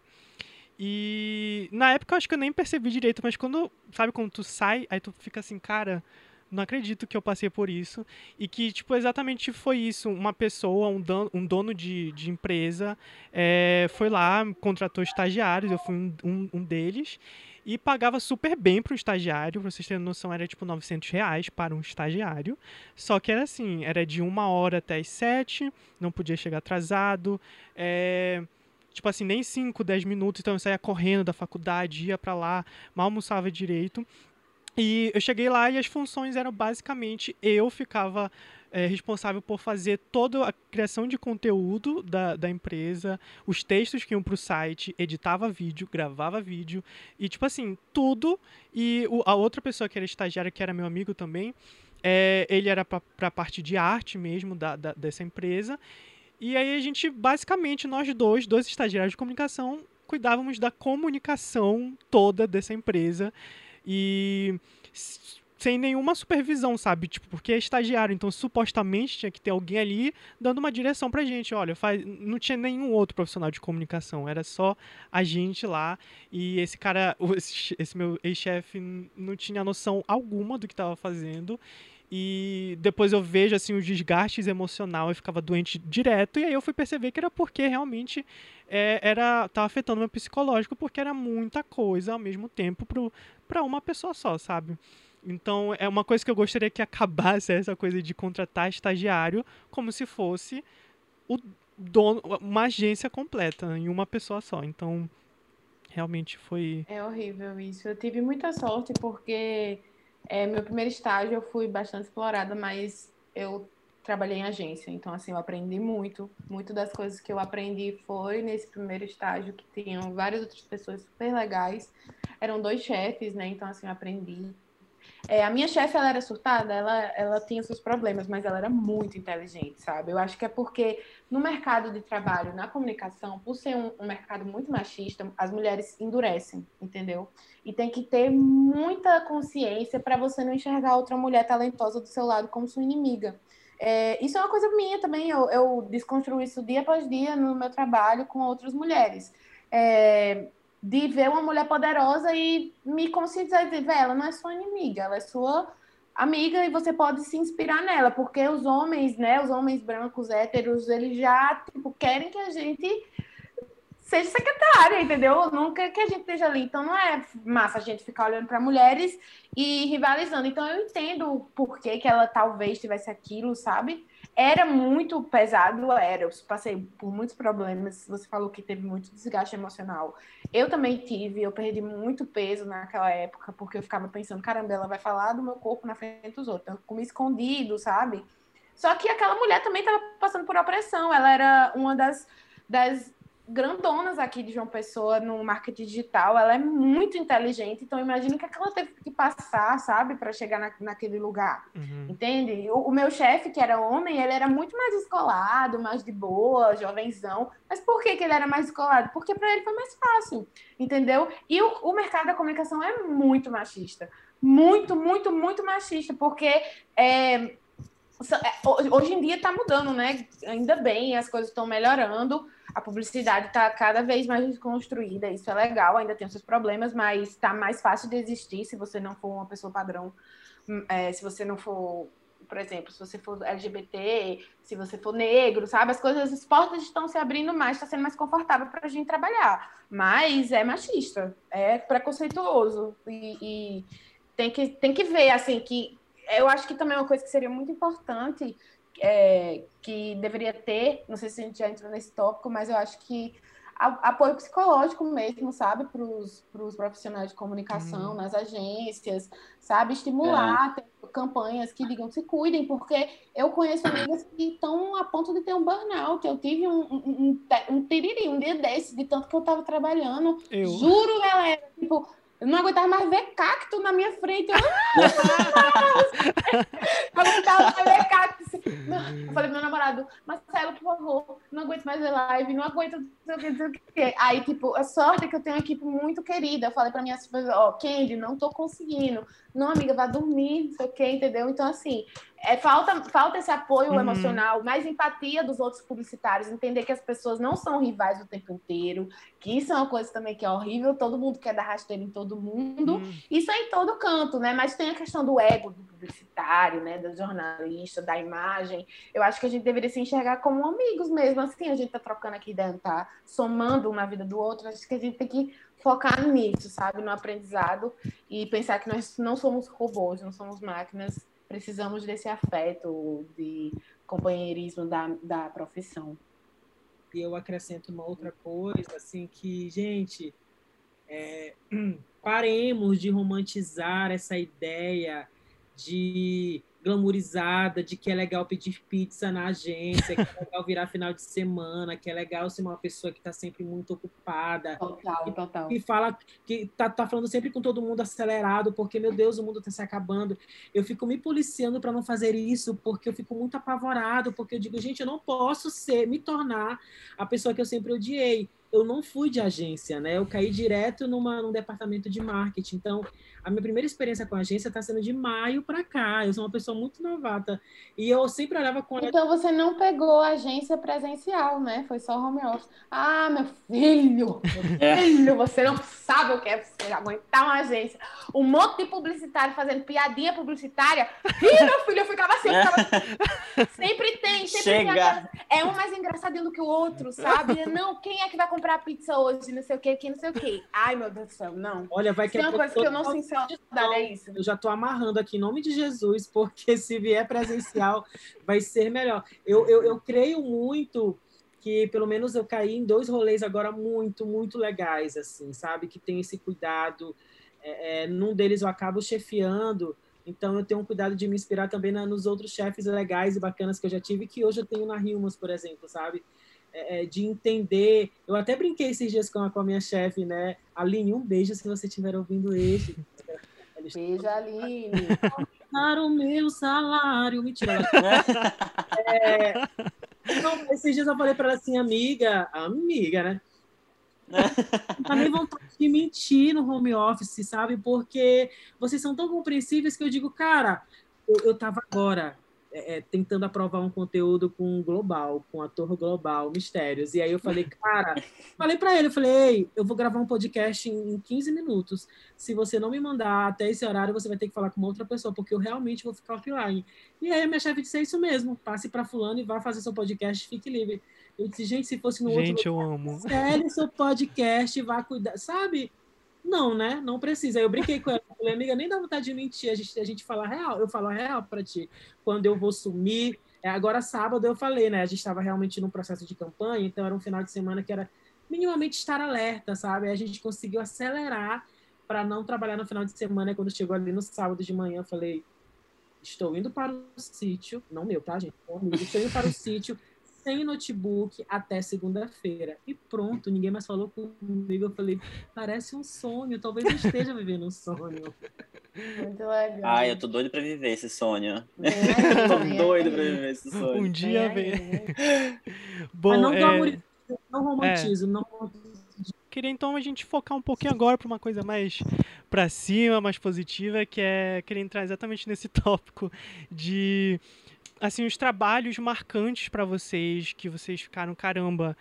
E na época eu acho que eu nem percebi direito, mas quando, sabe, quando tu sai, aí tu fica assim, cara, não acredito que eu passei por isso. E que, tipo, exatamente foi isso. Uma pessoa, um dono, um dono de, de empresa, é, foi lá, contratou estagiários, eu fui um, um, um deles e pagava super bem para o estagiário, pra vocês terem noção, era tipo 900 reais para um estagiário. Só que era assim, era de uma hora até as sete, não podia chegar atrasado, é, tipo assim, nem 5, 10 minutos, então eu saía correndo da faculdade, ia para lá, mal almoçava direito. E eu cheguei lá e as funções eram basicamente eu ficava é, responsável por fazer toda a criação de conteúdo da, da empresa, os textos que iam para o site, editava vídeo, gravava vídeo, e tipo assim, tudo. E o, a outra pessoa que era estagiária, que era meu amigo também, é, ele era para a parte de arte mesmo da, da, dessa empresa. E aí a gente, basicamente, nós dois, dois estagiários de comunicação, cuidávamos da comunicação toda dessa empresa. E sem nenhuma supervisão, sabe? Tipo, porque é estagiário, então supostamente tinha que ter alguém ali dando uma direção pra gente. Olha, faz... não tinha nenhum outro profissional de comunicação, era só a gente lá. E esse cara, esse meu ex-chefe, não tinha noção alguma do que estava fazendo. E depois eu vejo assim os desgastes emocional, eu ficava doente direto, e aí eu fui perceber que era porque realmente é, era tava afetando meu psicológico, porque era muita coisa ao mesmo tempo para uma pessoa só, sabe? Então, é uma coisa que eu gostaria que acabasse essa coisa de contratar estagiário como se fosse o dono, uma agência completa em uma pessoa só. Então, realmente foi. É horrível isso. Eu tive muita sorte porque é, meu primeiro estágio eu fui bastante explorada, mas eu trabalhei em agência. Então, assim, eu aprendi muito. Muito das coisas que eu aprendi foi nesse primeiro estágio, que tinham várias outras pessoas super legais. Eram dois chefes, né? Então, assim, eu aprendi é, a minha chefe, ela era surtada, ela, ela tinha seus problemas, mas ela era muito inteligente, sabe? Eu acho que é porque no mercado de trabalho, na comunicação, por ser um, um mercado muito machista, as mulheres endurecem, entendeu? E tem que ter muita consciência para você não enxergar outra mulher talentosa do seu lado como sua inimiga. É, isso é uma coisa minha também, eu, eu desconstruo isso dia após dia no meu trabalho com outras mulheres. É, de ver uma mulher poderosa e me conscientizar e dizer, ela não é sua inimiga, ela é sua amiga e você pode se inspirar nela, porque os homens, né, os homens brancos, héteros, eles já, tipo, querem que a gente seja secretária, entendeu? Nunca que a gente esteja ali. Então não é massa a gente ficar olhando para mulheres e rivalizando. Então eu entendo por que, que ela talvez tivesse aquilo, sabe? Era muito pesado, era. Eu passei por muitos problemas. Você falou que teve muito desgaste emocional. Eu também tive, eu perdi muito peso naquela época, porque eu ficava pensando, caramba, ela vai falar do meu corpo na frente dos outros. Eu comi escondido, sabe? Só que aquela mulher também estava passando por opressão. Ela era uma das, das grandonas aqui de João Pessoa no marketing digital. Ela é muito inteligente, então imagina que ela teve que passar, sabe, para chegar na, naquele lugar. Uhum. Entende? O, o meu chefe, que era homem, ele era muito mais escolado, mais de boa, jovenzão. Mas por que, que ele era mais escolado? Porque para ele foi mais fácil, entendeu? E o, o mercado da comunicação é muito machista. Muito, muito, muito machista, porque é, é hoje em dia está mudando, né? Ainda bem, as coisas estão melhorando a publicidade está cada vez mais desconstruída, isso é legal, ainda tem seus problemas, mas está mais fácil de existir se você não for uma pessoa padrão, hum, é, se você não for, por exemplo, se você for LGBT, se você for negro, sabe? As coisas, as portas estão se abrindo mais, está sendo mais confortável para a gente trabalhar, mas é machista, é preconceituoso e, e tem, que, tem que ver, assim, que eu acho que também é uma coisa que seria muito importante é, que deveria ter, não sei se a gente já entrou nesse tópico, mas eu acho que apoio psicológico mesmo, sabe, para os profissionais de comunicação, uhum. nas agências, sabe, estimular é. campanhas que digam se cuidem, porque eu conheço amigas que estão a ponto de ter um burnout. Eu tive um, um, um, um tiriri um dia desse, de tanto que eu estava trabalhando. Eu. Juro, galera, tipo, eu não aguentava mais ver cacto na minha frente. Eu não aguentava mais ver cacto. Eu falei pro meu namorado, Marcelo, por favor, não aguento mais ver live, não aguento, não sei o que, não. Aí, tipo, a sorte é que eu tenho uma equipe muito querida. Eu falei pra minha ó, oh, Candy, não tô conseguindo. Não, amiga, vá dormir, não sei o que, entendeu? Então, assim, é, falta, falta esse apoio uhum. emocional, mais empatia dos outros publicitários, entender que as pessoas não são rivais o tempo inteiro, que isso é uma coisa também que é horrível, todo mundo quer dar rasteira em todo mundo, uhum. isso é em todo canto, né? Mas tem a questão do ego do publicitário, né? Do jornalista, da imagem. Eu acho que a gente deveria se enxergar como amigos mesmo, assim, a gente tá trocando aqui dentro, tá somando um na vida do outro, acho que a gente tem que focar nisso, sabe? No aprendizado e pensar que nós não somos robôs, não somos máquinas precisamos desse afeto, de companheirismo da, da profissão. E eu acrescento uma outra coisa, assim, que, gente, é, paremos de romantizar essa ideia de glamourizada, de que é legal pedir pizza na agência, que é legal virar final de semana, que é legal ser uma pessoa que está sempre muito ocupada. Total, que, total. Que fala que tá, tá falando sempre com todo mundo acelerado, porque, meu Deus, o mundo está se acabando. Eu fico me policiando para não fazer isso, porque eu fico muito apavorado, porque eu digo, gente, eu não posso ser, me tornar a pessoa que eu sempre odiei eu não fui de agência, né? Eu caí direto numa, num departamento de marketing. Então, a minha primeira experiência com a agência está sendo de maio para cá. Eu sou uma pessoa muito novata. E eu sempre olhava com Então, você não pegou a agência presencial, né? Foi só home office. Ah, meu filho! Meu é. filho, você não sabe o que é você aguentar uma agência. Um monte de publicitário fazendo piadinha publicitária. Ih, meu filho, eu ficava assim. Eu ficava... sempre tem, sempre Chega. tem. É um mais engraçadinho do que o outro, sabe? Não, quem é que vai comprar pizza hoje? Não sei o que, quem não sei o que. Ai, meu Deus do céu, não. Olha, vai que é uma coisa que eu não sinto é isso. Eu já estou amarrando aqui em nome de Jesus, porque se vier presencial, vai ser melhor. Eu, eu, eu creio muito que pelo menos eu caí em dois rolês agora muito, muito legais, assim, sabe? Que tem esse cuidado. É, é, num deles eu acabo chefiando, então eu tenho um cuidado de me inspirar também na, nos outros chefes legais e bacanas que eu já tive, que hoje eu tenho na Rilmas, por exemplo, sabe? É, é, de entender. Eu até brinquei esses dias com a, com a minha chefe, né? Aline, um beijo se você estiver ouvindo este. Beijo, Aline. Para o meu salário. Mentira. é, não, esses dias eu falei para ela assim, amiga, amiga, né? Não nem vontade de mentir no home office, sabe? Porque vocês são tão compreensíveis que eu digo, cara, eu, eu tava agora é, é, tentando aprovar um conteúdo com global, com ator global, mistérios. E aí eu falei, cara, falei para ele, eu falei, ei, eu vou gravar um podcast em, em 15 minutos. Se você não me mandar até esse horário, você vai ter que falar com uma outra pessoa, porque eu realmente vou ficar offline. E aí a minha chefe disse, é isso mesmo, passe para fulano e vá fazer seu podcast, fique livre. Eu disse, gente, se fosse no gente, outro... Gente, eu amo. Sério, seu podcast, vá cuidar, sabe? Não, né? Não precisa. Aí eu brinquei com ela. Falei, amiga, nem dá vontade de mentir. A gente, a gente fala real. Eu falo real para ti. Quando eu vou sumir. É, agora, sábado, eu falei, né? A gente estava realmente num processo de campanha. Então, era um final de semana que era minimamente estar alerta, sabe? Aí a gente conseguiu acelerar para não trabalhar no final de semana. Quando chegou ali no sábado de manhã, eu falei: estou indo para o sítio. Não meu, tá, gente? Estou indo para o sítio sem notebook até segunda-feira. E pronto, ninguém mais falou comigo. Eu falei, parece um sonho, talvez eu esteja vivendo um sonho. Muito legal. Ai, eu tô doido pra viver esse sonho. É, tô doido pra viver esse sonho. Um dia é, vem. Bom, Mas não, é... não romantizo, é. não Queria então a gente focar um pouquinho agora para uma coisa mais para cima, mais positiva, que é querer entrar exatamente nesse tópico de assim, os trabalhos marcantes para vocês, que vocês ficaram, caramba,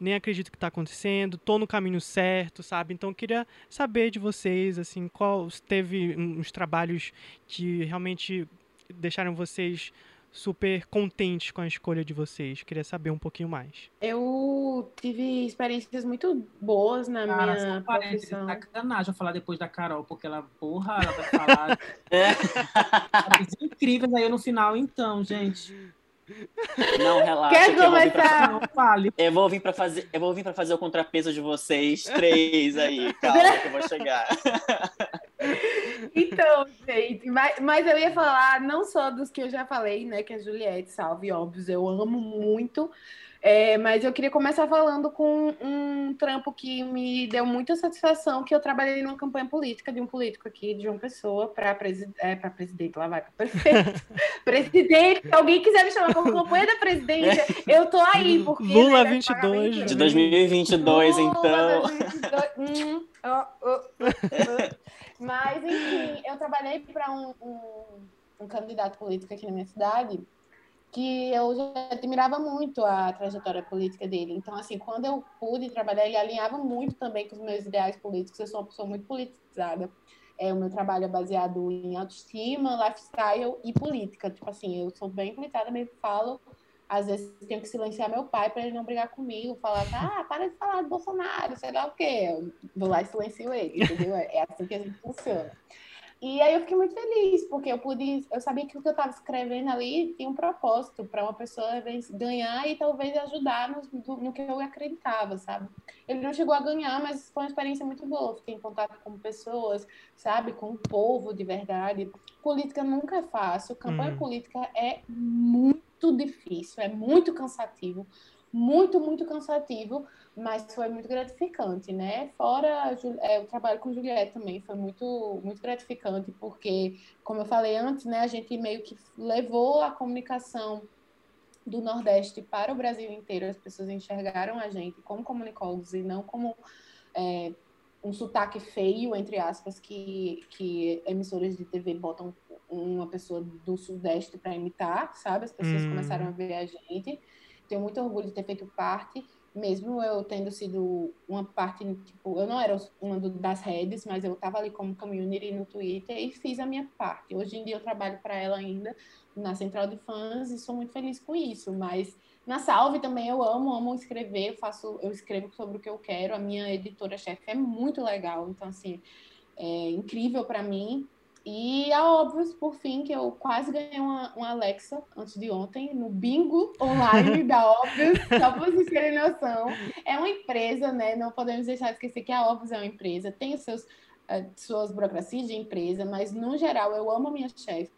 nem acredito que está acontecendo, tô no caminho certo, sabe? Então, queria saber de vocês, assim, qual teve uns trabalhos que realmente deixaram vocês super contentes com a escolha de vocês. Queria saber um pouquinho mais. Eu tive experiências muito boas na Cara, minha profissão. Sacanagem eu falar depois da Carol, porque ela, porra, ela vai falar. é. incríveis aí no final, então, gente. Não, relaxa. Quer que eu vou pra- começar? Não fale. Eu vou vir para fazer, eu vou vir para fazer o contrapeso de vocês três aí. Calma que eu vou chegar. Então, gente, mas, mas eu ia falar não só dos que eu já falei, né? Que é Juliette, salve, óbvio, eu amo muito. É, mas eu queria começar falando com um trampo que me deu muita satisfação, que eu trabalhei numa campanha política de um político aqui, de uma pessoa, para presi é, presidente, lá vai, para prefeito. presidente, se alguém quiser me chamar para campanha da presidência, eu tô aí, porque... Lula né, 22, pagamento- De 2022, Lula, então. 2022, hum, ó, ó, ó. Mas, enfim, eu trabalhei para um, um, um candidato político aqui na minha cidade que eu já admirava muito a trajetória política dele. Então, assim, quando eu pude trabalhar, ele alinhava muito também com os meus ideais políticos. Eu sou uma pessoa muito politizada. É, o meu trabalho é baseado em autoestima, lifestyle e política. Tipo assim, eu sou bem politizada, mesmo falo. Às vezes tenho que silenciar meu pai para ele não brigar comigo, falar, ah, para de falar do Bolsonaro, sei lá o quê. Eu vou lá e silencio ele, entendeu? É assim que a gente funciona. E aí eu fiquei muito feliz, porque eu pude, eu sabia que o que eu estava escrevendo ali tinha um propósito para uma pessoa ganhar e talvez ajudar no, no, que eu acreditava, sabe? Ele não chegou a ganhar, mas foi uma experiência muito boa. Fiquei em contato com pessoas, sabe? Com o povo de verdade. Política nunca é fácil, campanha Hum. política política é muito difícil, é muito cansativo. Muito, muito cansativo, mas foi muito gratificante, né? Fora é, o trabalho com Juliette também foi muito, muito gratificante, porque, como eu falei antes, né, a gente meio que levou a comunicação do Nordeste para o Brasil inteiro. As pessoas enxergaram a gente como comunicólogos e não como é, um sotaque feio, entre aspas, que, que emissoras de TV botam uma pessoa do Sudeste para imitar, sabe? As pessoas Hum. começaram a ver a gente. Tenho muito orgulho de ter feito parte, mesmo eu tendo sido uma parte, tipo, eu não era uma das redes, mas eu estava ali como community no Twitter e fiz a minha parte. Hoje em dia eu trabalho para ela ainda na central de fãs e sou muito feliz com isso, mas na Salve também eu amo, amo escrever, eu faço, eu escrevo sobre o que eu quero. A minha editora-chefe é muito legal, então assim, é incrível para mim. E a Óbvios, por fim, que eu quase ganhei uma, uma Alexa antes de ontem, no bingo online da Óbvios, só para vocês terem noção. É uma empresa, né? Não podemos deixar de esquecer que a Óbvios é uma empresa, tem os seus, eh, suas burocracias de empresa, mas no geral eu amo a minha chefe.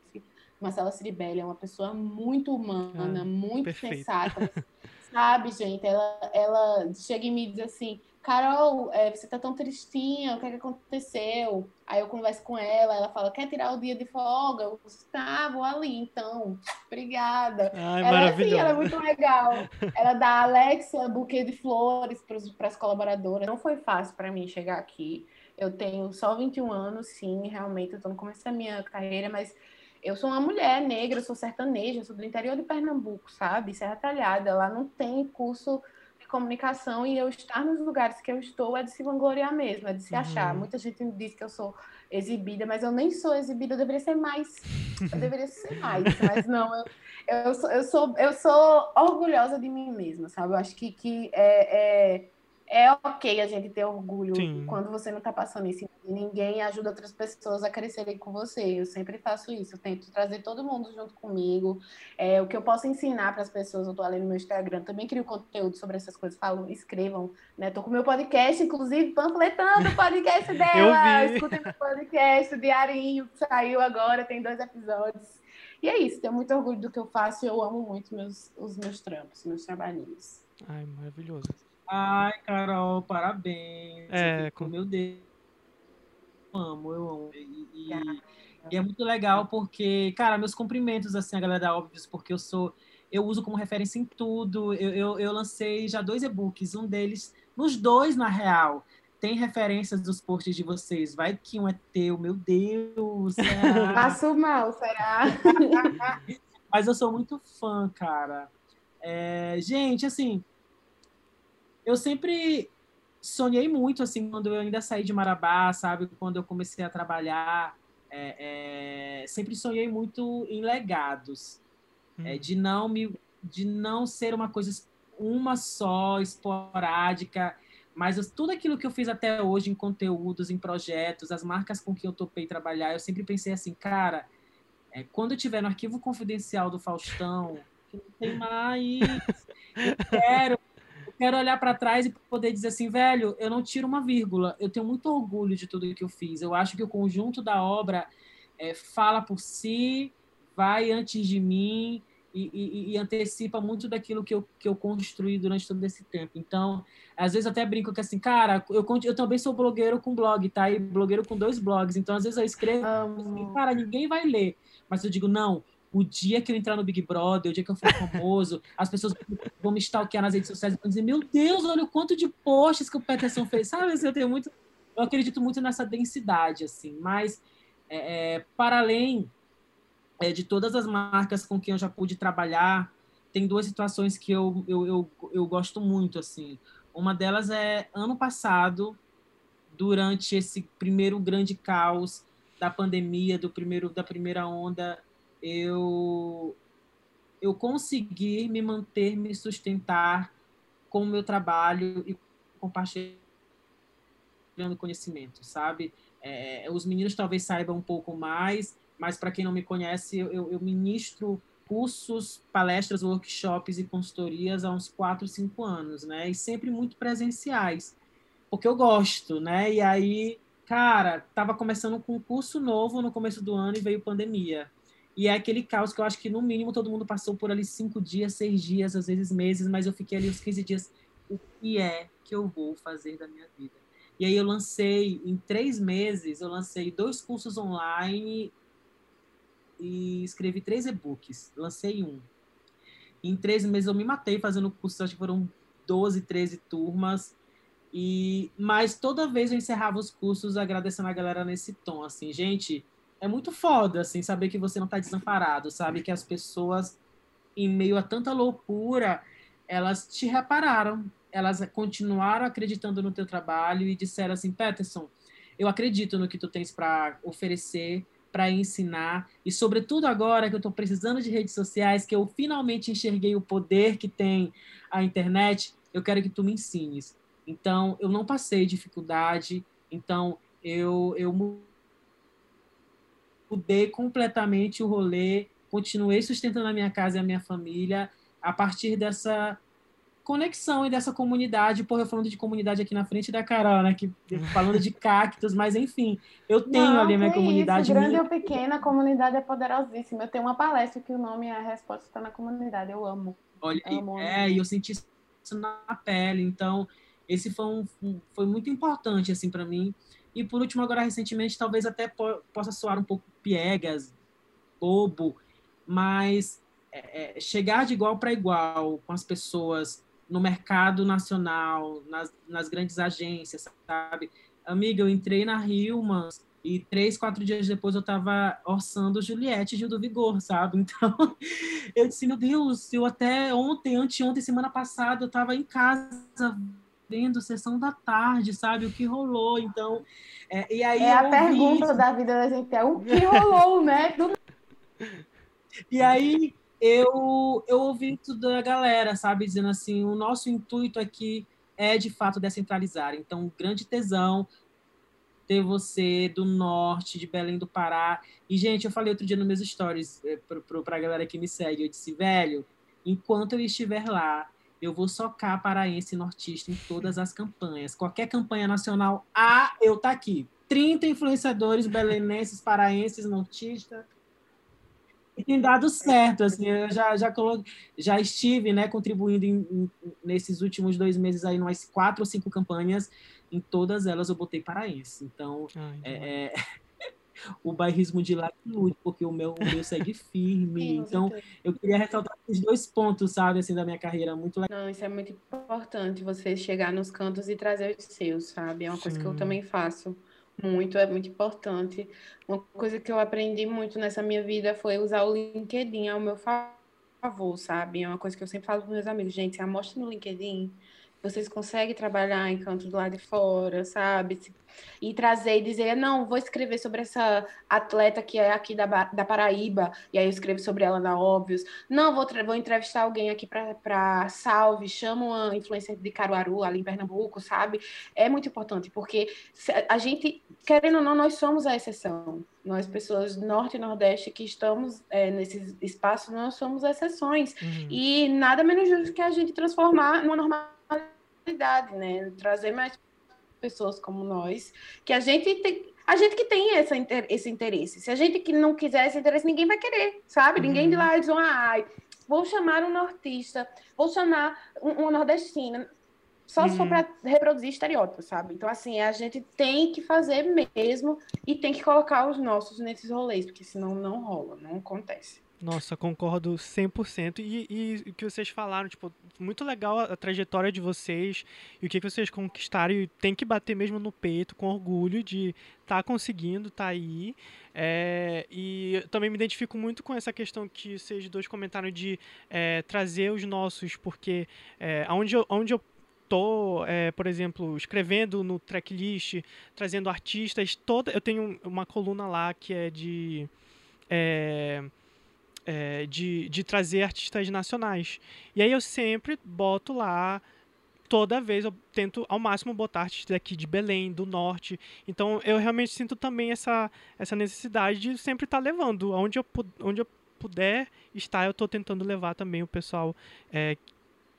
Marcela Ciribelli é uma pessoa muito humana, Ah, muito perfeito. sensata. Sabe, gente? Ela, ela chega e me diz assim: Carol, é, você tá tão tristinha, o que, é que aconteceu? Aí eu converso com ela, ela fala: quer tirar o dia de folga? Eu disse, tá, vou ali então. Obrigada. Ai, Ela, assim, ela é muito legal. Ela dá a Alexia buquê de flores para as colaboradoras. Não foi fácil para mim chegar aqui. Eu tenho só 21 anos, sim, realmente. Eu tô no começo da minha carreira, mas eu sou uma mulher negra, eu sou sertaneja, eu sou do interior de Pernambuco, sabe? Serra Talhada. Lá não tem curso comunicação e eu estar nos lugares que eu estou é de se vangloriar mesmo, é de se Uhum. achar. Muita gente diz que eu sou exibida, mas eu nem sou exibida, eu deveria ser mais. Eu deveria ser mais, mas não, eu, eu, sou, eu, sou, eu sou orgulhosa de mim mesma, sabe? Eu acho que, que é, é, é ok a gente ter orgulho Sim. quando você não está passando isso. Ninguém ajuda outras pessoas a crescerem com você. Eu sempre faço isso. Eu tento trazer todo mundo junto comigo. É, o que eu posso ensinar para as pessoas, eu tô ali no meu Instagram. Também crio conteúdo sobre essas coisas. Falo, escrevam. Né? Tô com o meu podcast, inclusive, panfletando o podcast dela. Escutem meu podcast, o Diarinho, que saiu agora, tem dois episódios. E é isso, tenho muito orgulho do que eu faço e eu amo muito meus, os meus trampos, meus trabalhinhos. Ai, maravilhoso. Ai, Carol, parabéns. É, com- Meu Deus. Eu amo, eu amo. E, e- e é muito legal porque, cara, meus cumprimentos, assim, a galera da Óbvios, porque eu sou. Eu uso como referência em tudo. Eu, eu, eu lancei já dois e-books, um deles, nos dois, na real, tem referências dos posts de vocês. Vai que um é teu, meu Deus. será? Passo mal, será? Mas eu sou muito fã, cara. É, gente, assim, eu sempre sonhei muito, assim, quando eu ainda saí de Marabá, sabe? Quando eu comecei a trabalhar, é, é, sempre sonhei muito em legados, é, de não me, de não ser uma coisa uma só, esporádica, mas eu- tudo aquilo que eu fiz até hoje em conteúdos, em projetos, as marcas com que eu topei trabalhar, eu sempre pensei assim, cara, é, quando eu estiver no arquivo confidencial do Faustão, que não tem mais. Eu quero, quero olhar para trás e poder dizer assim, velho, eu não tiro uma vírgula. Eu tenho muito orgulho de tudo que eu fiz. Eu acho que o conjunto da obra é, fala por si, vai antes de mim e, e, e, antecipa muito daquilo que eu, que eu construí durante todo esse tempo. Então, às vezes até brinco que assim, cara, eu, eu também sou blogueiro com blog, tá? E blogueiro com dois blogs. Então, às vezes eu escrevo, assim, cara, ninguém vai ler. Mas eu digo, não, o dia que eu entrar no Big Brother, o dia que eu for famoso, as pessoas vão me stalkear nas redes sociais e vão dizer, meu Deus, olha o quanto de posts que o Peterson fez. Sabe, assim, eu tenho muito... Eu acredito muito nessa densidade, assim. Mas, é, é para além é, de todas as marcas com quem eu já pude trabalhar, tem duas situações que eu, eu, eu, eu gosto muito, assim. Uma delas é ano passado, durante esse primeiro grande caos da pandemia, do primeiro da primeira onda, eu eu consegui me manter, me sustentar com o meu trabalho e compartilhando conhecimento, sabe? É, os meninos talvez saibam um pouco mais, mas para quem não me conhece, eu, eu ministro cursos, palestras, workshops e consultorias há uns 4, 5 anos, né? E sempre muito presenciais, porque eu gosto, né? E aí, cara, tava começando com um curso novo no começo do ano e veio pandemia. E é aquele caos que eu acho que, no mínimo, todo mundo passou por ali cinco dias, seis dias, às vezes meses, mas eu fiquei ali uns 15 dias. O que é que eu vou fazer da minha vida? E aí eu lancei, em três meses, eu lancei dois cursos online e escrevi três e-books. Lancei um. Em três meses eu me matei fazendo curso, acho que foram 12, 13 turmas. E mas toda vez eu encerrava os cursos agradecendo a galera nesse tom, assim, gente, é muito foda assim saber que você não está desamparado, sabe que as pessoas em meio a tanta loucura, elas te repararam, elas continuaram acreditando no teu trabalho e disseram assim, Peterson, eu acredito no que tu tens para oferecer para ensinar e sobretudo agora que eu estou precisando de redes sociais, que eu finalmente enxerguei o poder que tem a internet, eu quero que tu me ensines. Então, eu não passei dificuldade, então eu, eu mudei completamente o rolê, continuei sustentando a minha casa e a minha família a partir dessa conexão e dessa comunidade, porra, eu falando de comunidade aqui na frente da Carol, né, que, falando de cactos, mas enfim, eu tenho Não, ali a minha comunidade. Isso, grande minha... ou pequena, a comunidade é poderosíssima. Eu tenho uma palestra que o nome é A Resposta está na Comunidade, eu amo. Olha, amo, é, e eu senti isso na pele, então esse foi, um, foi muito importante, assim, para mim. E por último, agora recentemente, talvez até po possa soar um pouco piegas, bobo, mas é, é, chegar de igual para igual com as pessoas no mercado nacional, nas, nas grandes agências, sabe? Amiga, eu entrei na Hillmans e três, quatro dias depois eu estava orçando Juliette Gil do Vigor, sabe? Então, eu disse, meu Deus, eu até ontem, anteontem, semana passada, eu estava em casa vendo sessão da tarde, sabe? O que rolou, então... É, e aí é a pergunta da vida da gente, é o que rolou, né? Do... E aí eu, eu ouvi tudo da galera, sabe? Dizendo assim, o nosso intuito aqui é, de fato, descentralizar. Então, um grande tesão ter você do norte, de Belém do Pará. E, gente, eu falei outro dia nos meus stories é, para a galera que me segue, eu disse, velho, enquanto eu estiver lá, eu vou socar paraense nortista em todas as campanhas. Qualquer campanha nacional, ah, eu tá aqui. 30 influenciadores belenenses, paraenses, nortistas, e tem dado certo, assim, eu já, já, colo... já estive, né, contribuindo em, em, nesses últimos dois meses aí, umas quatro ou cinco campanhas, em todas elas eu botei paraense, então, é, é... o bairrismo de lá lute, porque o meu, o meu segue firme, então, eu queria ressaltar esses dois pontos, sabe, assim, da minha carreira, muito legal. Não, isso é muito importante, você chegar nos cantos e trazer os seus, sabe, é uma Sim. coisa que eu também faço, muito, é muito importante. Uma coisa que eu aprendi muito nessa minha vida foi usar o LinkedIn ao meu favor, sabe? É uma coisa que eu sempre falo para meus amigos, gente, se amostra no LinkedIn, vocês conseguem trabalhar em canto do lado de fora, sabe? E trazer e dizer, não, vou escrever sobre essa atleta que é aqui da, da Paraíba, e aí eu escrevo sobre ela na Óbvios. Não, vou, vou entrevistar alguém aqui para Salve, chamo uma influência de Caruaru, ali em Pernambuco, sabe? É muito importante, porque a gente querendo ou não, nós somos a exceção. Nós, pessoas Norte e Nordeste que estamos é, nesses espaços, nós somos exceções. Uhum. E nada menos justo que a gente transformar numa normalidade, né? Trazer mais pessoas como nós, que a gente tem, a gente que tem essa, esse interesse. Se a gente que não quiser esse interesse, ninguém vai querer, sabe? Uhum. Ninguém de lá diz, ai, vou chamar um nortista, vou chamar uma nordestina. Só se for para reproduzir estereótipos, sabe? Então, assim, a gente tem que fazer mesmo e tem que colocar os nossos nesses rolês, porque senão não rola, não acontece. Nossa, concordo 100%. E, e o que vocês falaram, tipo, muito legal a, a, trajetória de vocês e o que, que vocês conquistaram. E tem que bater mesmo no peito, com orgulho de estar tá conseguindo, estar tá aí. É, e também me identifico muito com essa questão que vocês dois comentaram de é, trazer os nossos, porque é, onde, eu, onde eu tô, é, por exemplo, escrevendo no tracklist, trazendo artistas, toda, eu tenho uma coluna lá que é de. É, é, de, de trazer artistas nacionais. E aí eu sempre boto lá, toda vez eu tento ao máximo botar artistas aqui de Belém, do Norte. Então eu realmente sinto também essa, essa necessidade de sempre estar tá levando. Onde eu, onde eu puder estar, eu estou tentando levar também o pessoal é,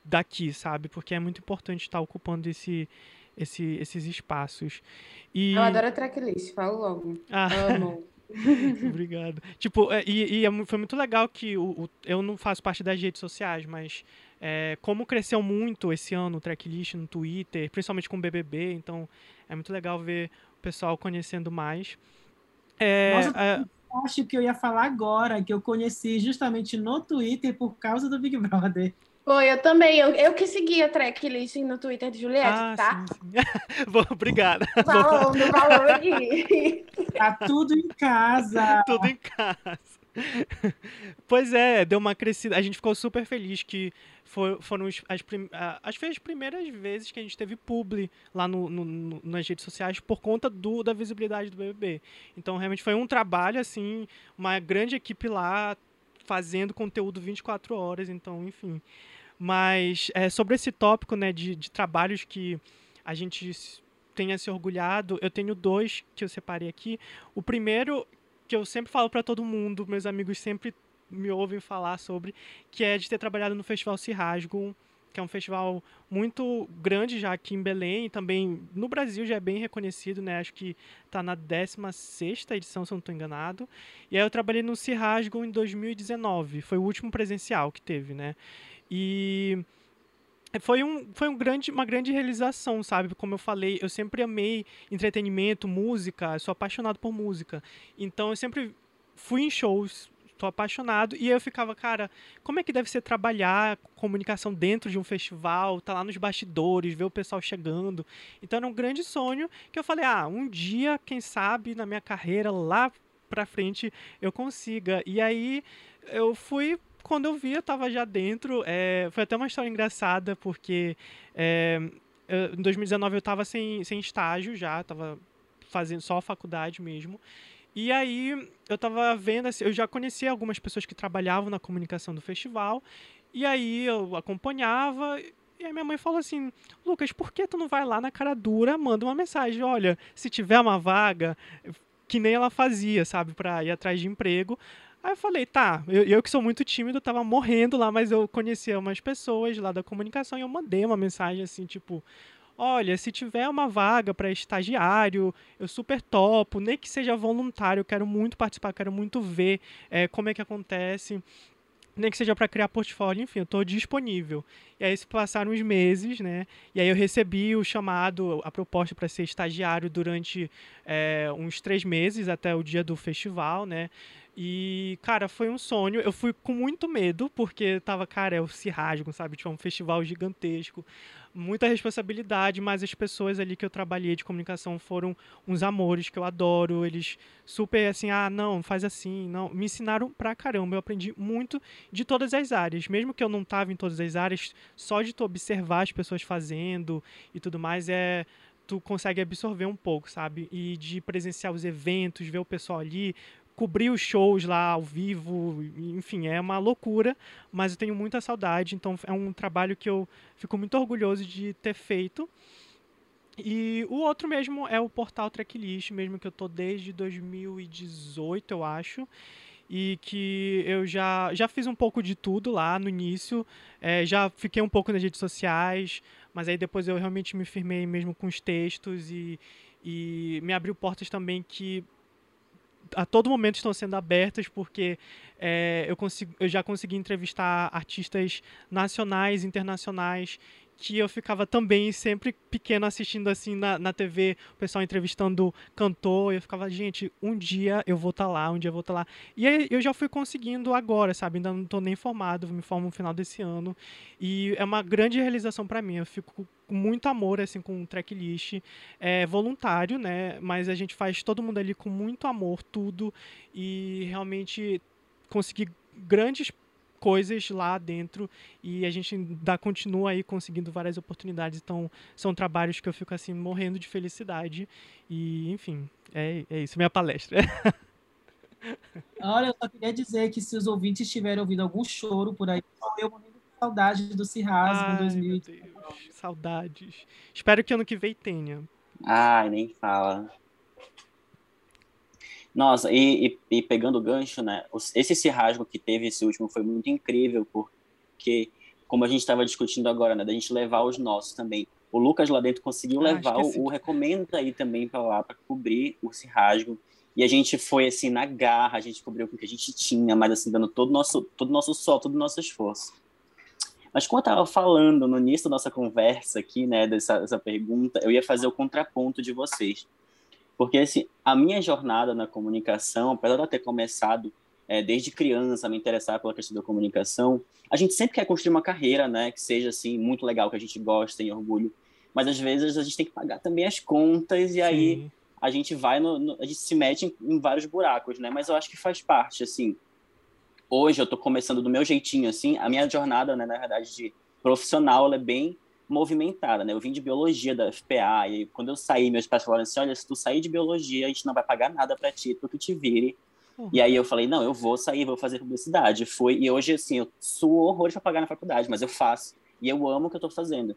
daqui, sabe? Porque é muito importante estar ocupando esse, esse, esses espaços. E... Eu adoro a tracklist, falo logo. Ah. Amo. Obrigado. Tipo, é, e, e, é foi muito legal que o, o, eu não faço parte das redes sociais, mas é, como cresceu muito esse ano o tracklist no Twitter, principalmente com o BBB, então é muito legal ver o pessoal conhecendo mais. É, Nossa, é, acho que eu ia falar agora, que eu conheci justamente no Twitter por causa do Big Brother. Foi, eu também. Eu, eu que segui a tracklist no Twitter de Juliette, ah, tá? Sim, sim. Bom, obrigada. Falando, falando aqui. Tá tudo em casa. Tudo em casa. Pois é, deu uma crescida. A gente ficou super feliz que for, foram as, as, as, as primeiras vezes que a gente teve publi lá no, no, nas redes sociais por conta do, da visibilidade do BBB. Então, realmente foi um trabalho, assim, uma grande equipe lá fazendo conteúdo 24 horas. Então, enfim. Mas é, sobre esse tópico né, de, de trabalhos que a gente tenha se orgulhado, eu tenho dois que eu separei aqui. O primeiro, que eu sempre falo para todo mundo, meus amigos sempre me ouvem falar sobre, que é de ter trabalhado no Festival Cirrasgo, que é um festival muito grande já aqui em Belém, e também no Brasil já é bem reconhecido, né? Acho que está na 16 edição, se eu não estou enganado. E aí eu trabalhei no Cirrasgo em 2019, foi o último presencial que teve, né? E foi, um, foi um grande, uma grande realização, sabe? Como eu falei, eu sempre amei entretenimento, música, sou apaixonado por música. Então eu sempre fui em shows, tô apaixonado. E eu ficava, cara, como é que deve ser trabalhar comunicação dentro de um festival, tá lá nos bastidores, ver o pessoal chegando. Então era um grande sonho que eu falei, ah, um dia, quem sabe, na minha carreira, lá pra frente, eu consiga. E aí eu fui quando eu vi, eu tava já dentro. É, foi até uma história engraçada, porque é, eu, em 2019 eu tava sem, sem estágio já, tava fazendo só a faculdade mesmo. E aí eu tava vendo, assim, eu já conhecia algumas pessoas que trabalhavam na comunicação do festival, e aí eu acompanhava, e aí minha mãe falou assim, Lucas, por que tu não vai lá na cara dura, manda uma mensagem, olha, se tiver uma vaga, que nem ela fazia, sabe, para ir atrás de emprego, Aí eu falei, tá, eu, eu, que sou muito tímido, tava morrendo lá, mas eu conhecia umas pessoas lá da comunicação e eu mandei uma mensagem assim, tipo, olha, se tiver uma vaga para estagiário, eu super topo, nem que seja voluntário, eu quero muito participar, quero muito ver é, como é que acontece nem que seja para criar portfólio, enfim, eu estou disponível. E aí se passaram uns meses, né? E aí eu recebi o chamado, a proposta para ser estagiário durante é, uns três meses até o dia do festival, né? E, cara, foi um sonho. Eu fui com muito medo, porque tava, cara, é o Cirrasgo, sabe? Tipo, é um festival gigantesco muita responsabilidade, mas as pessoas ali que eu trabalhei de comunicação foram uns amores que eu adoro. Eles super assim, ah, não, faz assim, não. Me ensinaram pra caramba. Eu aprendi muito de todas as áreas. Mesmo que eu não tava em todas as áreas, só de tu observar as pessoas fazendo e tudo mais é tu consegue absorver um pouco, sabe? E de presenciar os eventos, ver o pessoal ali, cobrir os shows lá ao vivo, enfim, é uma loucura, mas eu tenho muita saudade, então é um trabalho que eu fico muito orgulhoso de ter feito. E o outro mesmo é o portal Tracklist, mesmo que eu tô desde 2018, eu acho. E que eu já, já fiz um pouco de tudo lá no início. É, já fiquei um pouco nas redes sociais, mas aí depois eu realmente me firmei mesmo com os textos e, e me abriu portas também que a todo momento estão sendo abertas, porque é, eu, consigo, eu já consegui entrevistar artistas nacionais, internacionais, que eu ficava também sempre pequeno assistindo assim na, na TV, o pessoal entrevistando cantor, eu ficava, gente, um dia eu vou estar tá lá, um dia eu vou estar tá lá. E aí eu já fui conseguindo agora, sabe? Ainda não estou nem formado, me formo no final desse ano. E é uma grande realização para mim. Eu fico com muito amor assim com o tracklist. É voluntário, né? Mas a gente faz todo mundo ali com muito amor, tudo e realmente conseguir grandes coisas lá dentro e a gente ainda continua aí conseguindo várias oportunidades. Então, são trabalhos que eu fico assim morrendo de felicidade e, enfim, é, é isso, minha palestra. Olha, eu só queria dizer que se os ouvintes tiverem ouvido algum choro por aí, eu morrendo de saudade do Cirrasgo em 2019. Saudades. Espero que ano que vem tenha. Ai, nem fala. Nossa, e, e, e, pegando o gancho, né? Esse cirrasgo que teve esse último foi muito incrível, porque, como a gente estava discutindo agora, né? Da gente levar os nossos também. O Lucas lá dentro conseguiu ah, levar o, o Recomenda aí também para lá, para cobrir o cirrasgo. E a gente foi assim na garra, a gente cobriu com o que a gente tinha, mas assim, dando todo o nosso, todo nosso sol, todo o nosso esforço. Mas como eu estava falando no início da nossa conversa aqui, né, dessa, dessa pergunta, eu ia fazer o contraponto de vocês. Porque assim, a minha jornada na comunicação, apesar de eu ter começado é, desde criança a me interessar pela questão da comunicação, a gente sempre quer construir uma carreira, né, que seja assim muito legal, que a gente goste, tenha orgulho. Mas às vezes a gente tem que pagar também as contas e Sim. aí a gente vai no, no, a gente se mete em, em, vários buracos, né? Mas eu acho que faz parte, assim. Hoje eu estou começando do meu jeitinho, assim. A minha jornada, né, na verdade, de profissional, ela é bem movimentada, né? Eu vim de biologia da FPA e quando eu saí, meus pais falaram assim: olha, se tu sair de biologia, a gente não vai pagar nada para ti, tu que te vire. Uhum. E aí eu falei: não, eu vou sair, vou fazer publicidade. Foi e hoje assim, eu suo horrores para pagar na faculdade, mas eu faço e eu amo o que eu tô fazendo.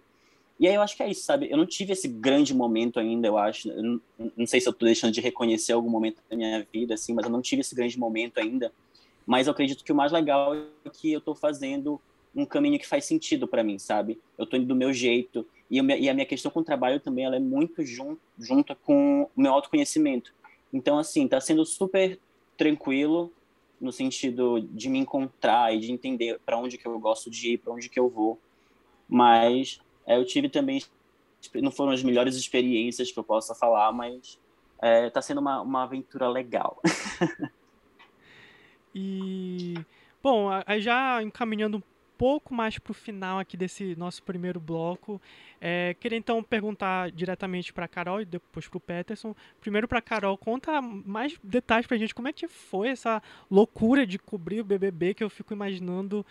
E aí eu acho que é isso, sabe? Eu não tive esse grande momento ainda, eu acho. Eu não, não sei se eu tô deixando de reconhecer algum momento da minha vida, assim, mas eu não tive esse grande momento ainda. Mas eu acredito que o mais legal é que eu tô fazendo um caminho que faz sentido para mim, sabe? Eu tô indo do meu jeito. E, eu, e, a minha questão com o trabalho também ela é muito jun, junta com o meu autoconhecimento. Então, assim, tá sendo super tranquilo no sentido de me encontrar e de entender para onde que eu gosto de ir, para onde que eu vou. Mas é, eu tive também, não foram as melhores experiências que eu possa falar, mas é, tá sendo uma, uma aventura legal. e, bom, já encaminhando pouco mais para o final aqui desse nosso primeiro bloco. É, queria então perguntar diretamente para a Carol e depois para o Peterson. Primeiro para a Carol, conta mais detalhes para a gente como é que foi essa loucura de cobrir o BBB que eu fico imaginando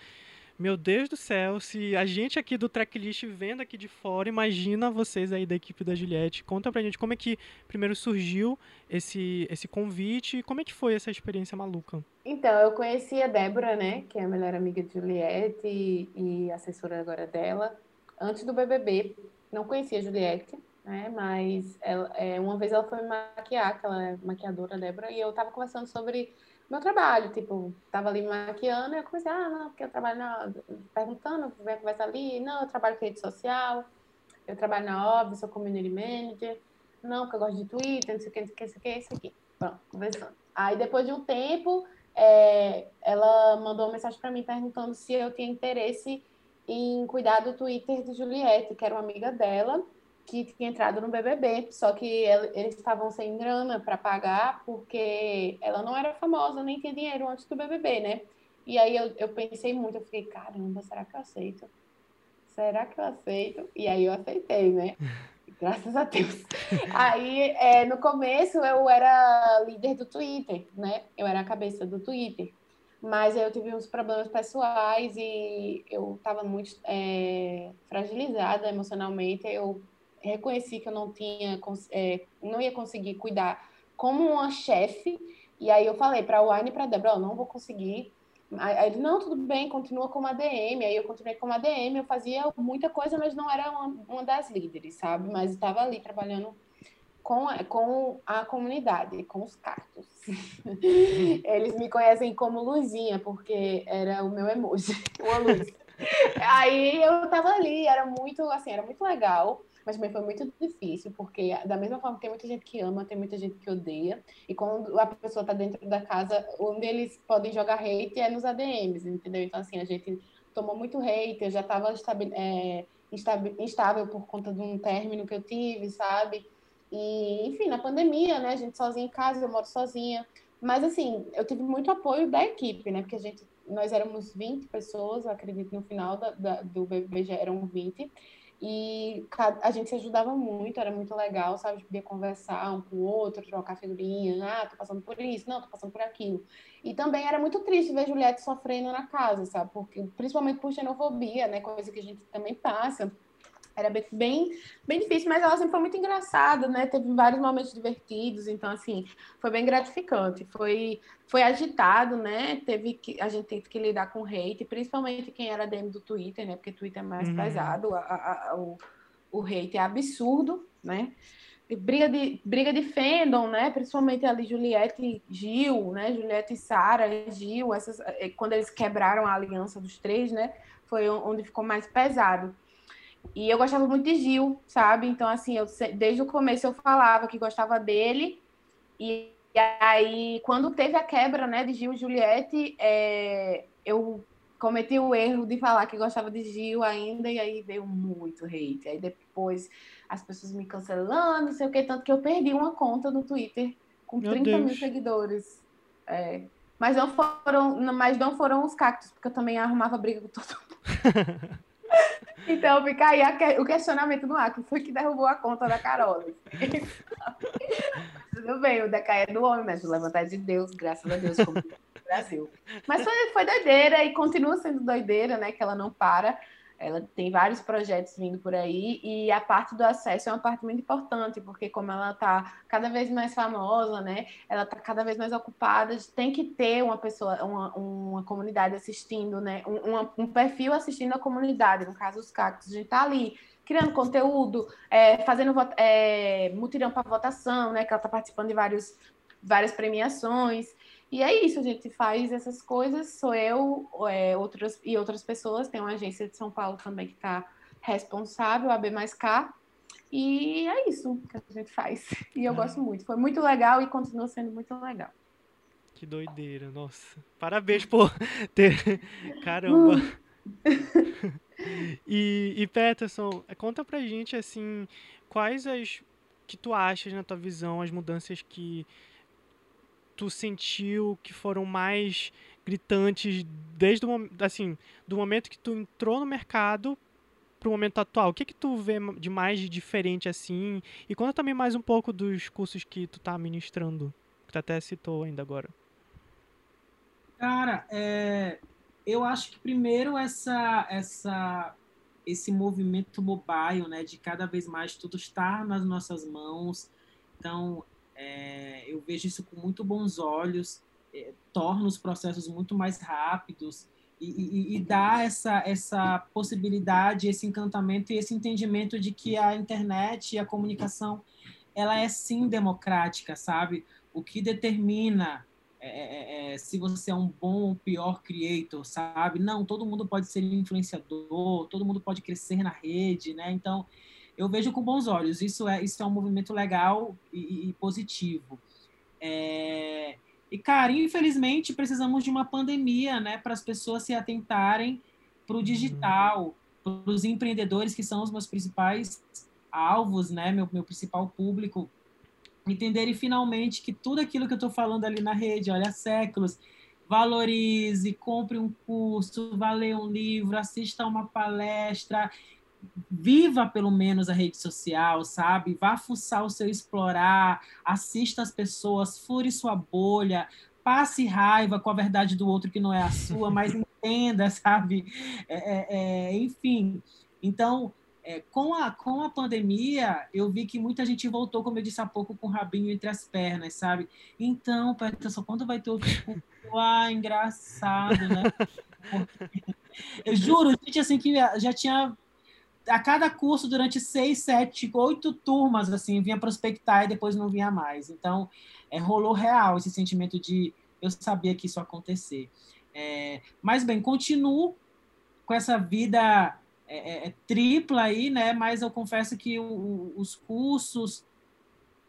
meu Deus do céu, se a gente aqui do tracklist vendo aqui de fora, imagina vocês aí da equipe da Juliette. Conta pra gente como é que primeiro surgiu esse, esse convite e como é que foi essa experiência maluca. Então, eu conheci a Débora, né, que é a melhor amiga de Juliette e, e assessora agora dela, antes do BBB. Não conhecia a Juliette, né, mas ela, é, uma vez ela foi me maquiar, que ela é maquiadora, Débora, e eu tava conversando sobre meu trabalho, tipo, tava ali maquiando e eu comecei, ah, não, porque eu trabalho na... perguntando, vem conversa ali, não, eu trabalho com rede social, eu trabalho na OB, sou community manager, não, porque eu gosto de Twitter, não sei o que, não sei o que, não sei o que, isso aqui. Pronto, conversando. Aí depois de um tempo, é, ela mandou uma mensagem para mim perguntando se eu tinha interesse em cuidar do Twitter de Juliette, que era uma amiga dela, que tinha entrado no BBB, só que eles estavam sem grana para pagar porque ela não era famosa, nem tinha dinheiro antes do BBB, né? E aí eu, eu pensei muito, eu fiquei, caramba, será que eu aceito? Será que eu aceito? E aí eu aceitei, né? Graças a Deus. Aí, é, no começo, eu era líder do Twitter, né? Eu era a cabeça do Twitter. Mas eu tive uns problemas pessoais e eu estava muito é, fragilizada emocionalmente. Eu reconheci que eu não tinha, é, não ia conseguir cuidar como uma chefe. E aí eu falei para a Wine e para a Débora, oh, não vou conseguir. Aí ele, não, tudo bem, continua como ADM. Aí eu continuei como ADM, eu fazia muita coisa, mas não era uma, uma das líderes, sabe? Mas estava ali trabalhando com, com a comunidade, com os cactos. Eles me conhecem como Luzinha, porque era o meu emoji, uma luz. Aí eu tava ali, era muito, assim, era muito legal, mas também foi muito difícil, porque da mesma forma tem muita gente que ama, tem muita gente que odeia, e quando a pessoa tá dentro da casa, onde eles podem jogar hate é nos ADMs, entendeu? Então, assim, a gente tomou muito hate, eu já tava é, instável por conta de um término que eu tive, sabe? E, enfim, na pandemia, né, a gente sozinha em casa, eu moro sozinha, mas, assim, eu tive muito apoio da equipe, né? Porque a gente, nós éramos 20 pessoas, acredito, no final da, da, do já eram 20. E a gente se ajudava muito, era muito legal, sabe? De poder conversar um com o outro, trocar figurinha. Ah, tô passando por isso, não, tô passando por aquilo. E também era muito triste ver Juliette sofrendo na casa, sabe? Porque, principalmente por xenofobia, né? Coisa que a gente também passa era bem, bem, difícil, mas ela sempre foi muito engraçada, né? Teve vários momentos divertidos, então, assim, foi bem gratificante. Foi, foi agitado, né? Teve que, a gente teve que lidar com hate, principalmente quem era DM do Twitter, né? Porque Twitter é mais uhum. pesado, a, a, a, o, o hate é absurdo, né? E briga de, briga de fandom, né? Principalmente ali Juliette e Gil, né? Juliette e Sara e Gil, essas, eh, quando eles quebraram a aliança dos três, né? Foi onde ficou mais pesado. E eu gostava muito de Gil, sabe? Então, assim, eu, desde o começo eu falava que gostava dele. E aí, quando teve a quebra, né, de Gil e Juliette, é, eu cometi o erro de falar que gostava de Gil ainda, e aí veio muito hate. Aí depois as pessoas me cancelando, não sei o que, tanto que eu perdi uma conta no Twitter com Meu 30 Deus. mil seguidores. É. Mas não foram, mas não foram os cactos, porque eu também arrumava briga com todo mundo. Então fica aí o questionamento no ar, que foi que derrubou a conta da Carol. Tudo bem, o decair é do homem, mas o levantar é de Deus, graças a Deus, como Brasil. Mas foi, foi doideira e continua sendo doideira, né? Que ela não para. Ela tem vários projetos vindo por aí e a parte do acesso é uma parte muito importante, porque como ela está cada vez mais famosa, né? Ela está cada vez mais ocupada, tem que ter uma pessoa, uma, uma comunidade assistindo, né? Um, um perfil assistindo a comunidade, no caso os cactos, a gente está ali criando conteúdo, é, fazendo é, mutirão para votação, né? Que ela está participando de vários, várias premiações. E é isso, a gente faz essas coisas, sou eu é, outras, e outras pessoas, tem uma agência de São Paulo também que está responsável, a B mais K, e é isso que a gente faz. E eu ah. gosto muito, foi muito legal e continua sendo muito legal. Que doideira, nossa. Parabéns por ter. Caramba! e, e Peterson, conta pra gente assim, quais as que tu achas na tua visão as mudanças que tu sentiu que foram mais gritantes desde o assim, do momento que tu entrou no mercado para o momento atual? O que que tu vê de mais diferente assim? E conta também mais um pouco dos cursos que tu tá ministrando, que tu até citou ainda agora. Cara, é, eu acho que primeiro essa essa esse movimento mobile, né, de cada vez mais tudo estar nas nossas mãos. Então, é, eu vejo isso com muito bons olhos, é, torna os processos muito mais rápidos e, e, e, dá essa, essa possibilidade, esse encantamento e esse entendimento de que a internet e a comunicação ela é sim democrática, sabe? O que determina é, é, é, se você é um bom ou pior creator, sabe? Não, todo mundo pode ser influenciador, todo mundo pode crescer na rede, né? Então, eu vejo com bons olhos. Isso é, isso é um movimento legal e, e positivo. É... E, cara, infelizmente precisamos de uma pandemia, né, para as pessoas se atentarem para o digital, para os empreendedores que são os meus principais alvos, né, meu, meu principal público, entenderem finalmente que tudo aquilo que eu estou falando ali na rede, olha, há séculos, valorize, compre um curso, vá ler um livro, assista a uma palestra, viva pelo menos a rede social, sabe? Vá fuçar o seu explorar, assista as pessoas, fure sua bolha, passe raiva com a verdade do outro que não é a sua, mas entenda, sabe? É, é, é, enfim, então é, com, a, com a pandemia, eu vi que muita gente voltou, como eu disse há pouco, com o rabinho entre as pernas, sabe? Então, Peterson, quando vai ter outro? Ah, engraçado, né? Eu juro, gente, assim, que já tinha a cada curso durante seis, sete, oito turmas, assim, vinha prospectar e depois não vinha mais. Então, é, rolou real esse sentimento de eu sabia que isso ia acontecer. É, mas, bem, continuo com essa vida é, é, é tripla aí, né? Mas eu confesso que o, os cursos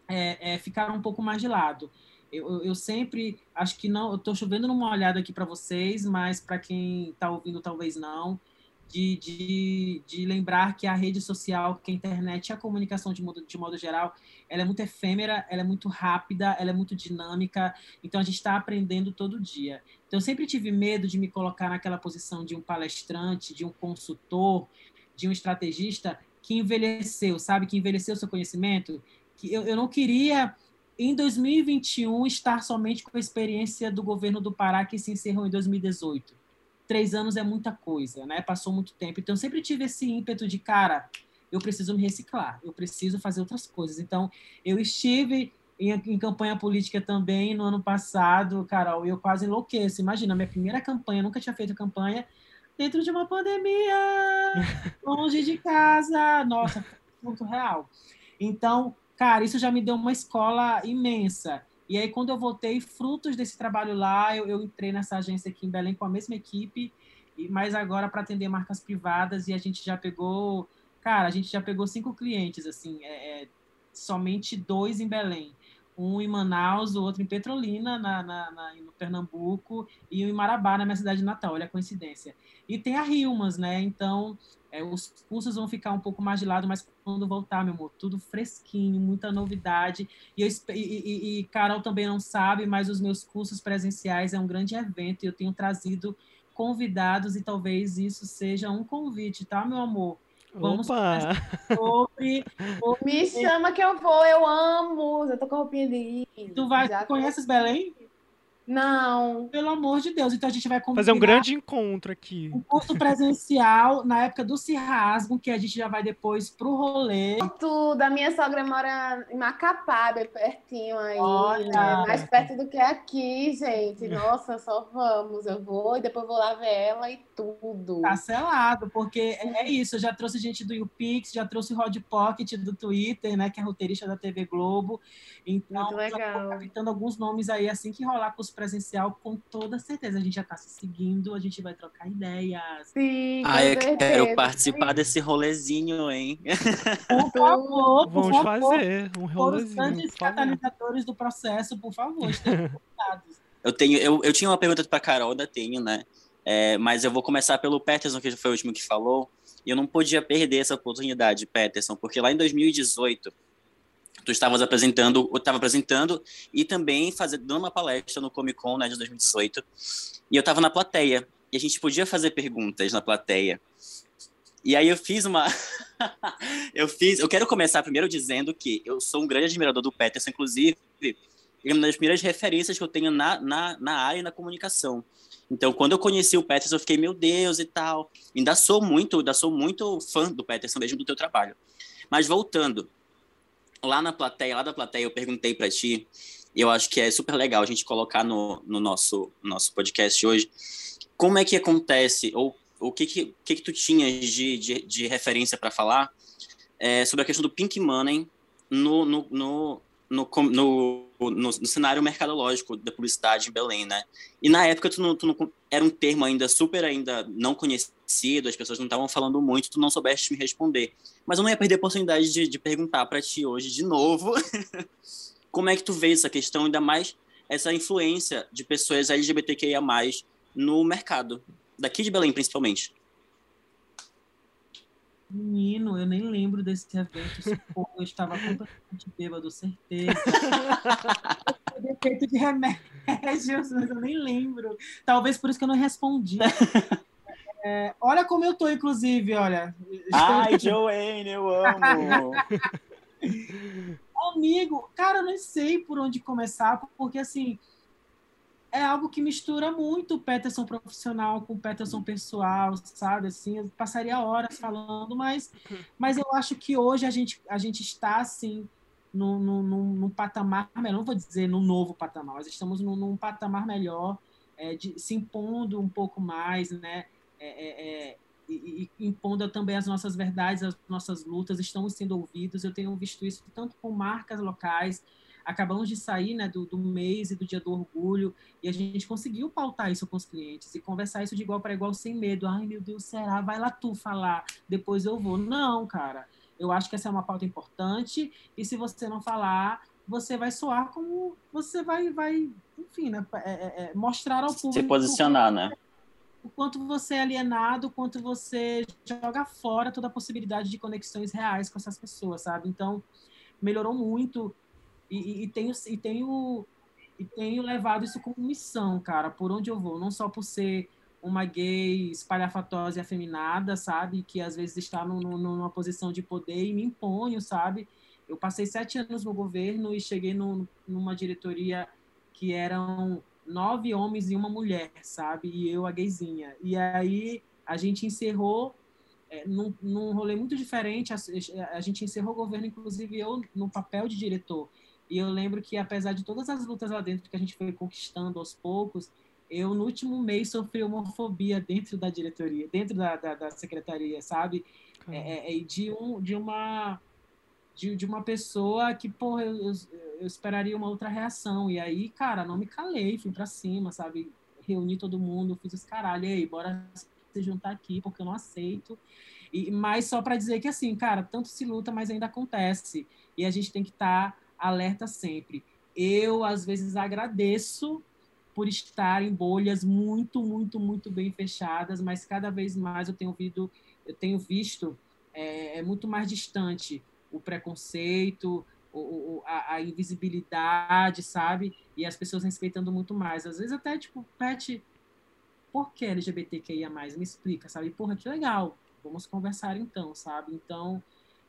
é, é, ficaram um pouco mais de lado. Eu, eu, sempre acho que não. Eu estou chovendo numa olhada aqui para vocês, mas para quem está ouvindo, talvez não de, de, de lembrar que a rede social, que a internet a comunicação de modo, de modo geral, ela é muito efêmera, ela é muito rápida, ela é muito dinâmica, então a gente está aprendendo todo dia. Então eu sempre tive medo de me colocar naquela posição de um palestrante, de um consultor, de um estrategista que envelheceu, sabe? Que envelheceu seu conhecimento. Que eu, eu não queria, em 2021, estar somente com a experiência do governo do Pará que se encerrou em 2018 três anos é muita coisa, né? Passou muito tempo. Então, eu sempre tive esse ímpeto de, cara, eu preciso me reciclar, eu preciso fazer outras coisas. Então, eu estive em, em campanha política também no ano passado, Carol, eu quase enlouqueço. Imagina, minha primeira campanha, nunca tinha feito campanha dentro de uma pandemia, longe de casa. Nossa, muito real. Então, cara, isso já me deu uma escola imensa. E aí, quando eu voltei, frutos desse trabalho lá, eu, eu entrei nessa agência aqui em Belém com a mesma equipe, e mas agora para atender marcas privadas, e a gente já pegou, cara, a gente já pegou cinco clientes, assim, é, é, somente dois em Belém. Um em Manaus, o outro em Petrolina, na, na, na, no Pernambuco, e um em Marabá, na minha cidade natal, olha a coincidência. E tem a Rilmas, né? Então, é, os cursos vão ficar um pouco mais de lado, mas quando voltar, meu amor, tudo fresquinho, muita novidade. E, eu, e, e, e, Carol também não sabe, mas os meus cursos presenciais é um grande evento e eu tenho trazido convidados e talvez isso seja um convite, tá, meu amor? Vamos Opa! Sobre, sobre... Me chama que eu vou, eu amo. Eu tô com a roupinha de ir. Tu vai, Já conheces Belém? Não. Pelo amor de Deus. Então a gente vai fazer um grande encontro aqui. Um curso presencial na época do Cirrasgo, que a gente já vai depois pro rolê. Tudo. A minha sogra mora em Macapá, bem pertinho aí. Olha. Né? Mais perto do que aqui, gente. Nossa, só vamos. Eu vou e depois vou lá ver ela e tudo. Tá selado, porque é isso. Eu já trouxe gente do YouPix, já trouxe o Rod Pocket do Twitter, né? Que é roteirista da TV Globo. Então, Muito legal. tô alguns nomes aí assim que rolar os presencial, com toda certeza. A gente já está se seguindo, a gente vai trocar ideias. Sim, ah, eu certeza. quero participar Sim. desse rolezinho, hein? Por favor, por Vamos favor. fazer um rolezinho. Os grandes catalisadores do processo, por favor, Eu tenho, eu, eu tinha uma pergunta para Carol, ainda tenho, né? É, mas eu vou começar pelo Peterson, que foi o último que falou. E eu não podia perder essa oportunidade, Peterson, porque lá em 2018 tu estavas apresentando, eu estava apresentando e também fazendo dando uma palestra no Comic Con né, de 2018. E eu estava na plateia e a gente podia fazer perguntas na plateia. E aí eu fiz uma eu fiz, eu quero começar primeiro dizendo que eu sou um grande admirador do Peterson, inclusive, é uma das primeiras referências que eu tenho na, na, na área e na comunicação. Então, quando eu conheci o Peterson, eu fiquei, meu Deus, e tal. Ainda sou muito, ainda sou muito fã do Peterson, mesmo do teu trabalho. Mas voltando, lá na plateia, lá da plateia, eu perguntei para ti, e eu acho que é super legal a gente colocar no, no nosso, nosso podcast hoje, como é que acontece, ou o que que, que, que tu tinhas de, de, de referência para falar é, sobre a questão do pink money no, no, no, no, no, no, no, cenário mercadológico da publicidade em Belém, né? E na época tu não, tu não, era um termo ainda super ainda não conhecido, as pessoas não estavam falando muito, tu não soubeste me responder. Mas eu não ia perder a oportunidade de, de perguntar para ti hoje de novo como é que tu vê essa questão, ainda mais essa influência de pessoas LGBTQIA+, no mercado, daqui de Belém principalmente. Menino, eu nem lembro desse evento. eu estava completamente bêbado, certeza. Defeito de remédios, mas eu nem lembro. Talvez por isso que eu não respondi. É, olha como eu tô, inclusive, olha. Ai, Joanne, eu amo! Amigo, cara, eu não sei por onde começar, porque assim. É algo que mistura muito o Peterson profissional com o Peterson pessoal, sabe? Assim, eu passaria horas falando, mas, mas eu acho que hoje a gente, a gente está, assim, num, num, num patamar melhor, não vou dizer num novo patamar, mas estamos num, num patamar melhor, é, de, se impondo um pouco mais, né? É, é, é e, e, impondo também as nossas verdades, as nossas lutas, estamos sendo ouvidos. Eu tenho visto isso tanto com marcas locais, acabamos de sair né, do, do mês e do dia do orgulho, e a gente conseguiu pautar isso com os clientes e conversar isso de igual para igual sem medo. Ai, meu Deus, será? Vai lá tu falar, depois eu vou. Não, cara. Eu acho que essa é uma pauta importante, e se você não falar, você vai soar como você vai, vai enfim, né, é, é, é mostrar ao público. Se posicionar, né? O quanto você é alienado, o quanto você joga fora toda a possibilidade de conexões reais com essas pessoas, sabe? Então, melhorou muito e, e, tenho, e, tenho, e tenho levado isso como missão, cara, por onde eu vou. Não só por ser uma gay espalhafatosa e afeminada, sabe? Que às vezes está no, no, numa posição de poder e me imponho, sabe? Eu passei sete anos no governo e cheguei no, numa diretoria que eram nove homens e uma mulher, sabe? E eu, a gayzinha. E aí a gente encerrou é, num, num rolê muito diferente. A, a, gente encerrou o governo, inclusive eu, no papel de diretor. E eu lembro que, apesar de todas as lutas lá dentro que a gente foi conquistando aos poucos, eu, no último mês, sofri homofobia dentro da diretoria, dentro da, da, da secretaria, sabe? É, é, de, um, de uma de, de uma pessoa que, porra, eu, eu, eu, esperaria uma outra reação. E aí, cara, não me calei, fui pra cima, sabe? Reuni todo mundo, fiz os caralho, aí, bora se juntar aqui, porque eu não aceito. E, mas só para dizer que, assim, cara, tanto se luta, mas ainda acontece. E a gente tem que estar tá alerta sempre. Eu, às vezes, agradeço por estar em bolhas muito, muito, muito bem fechadas, mas cada vez mais eu tenho ouvido, eu tenho visto é, é muito mais distante o preconceito, o, a, a, invisibilidade, sabe? E as pessoas respeitando muito mais. Às vezes até, tipo, Pet, por que LGBTQIA+, me explica, sabe? Porra, que legal, vamos conversar então, sabe? Então,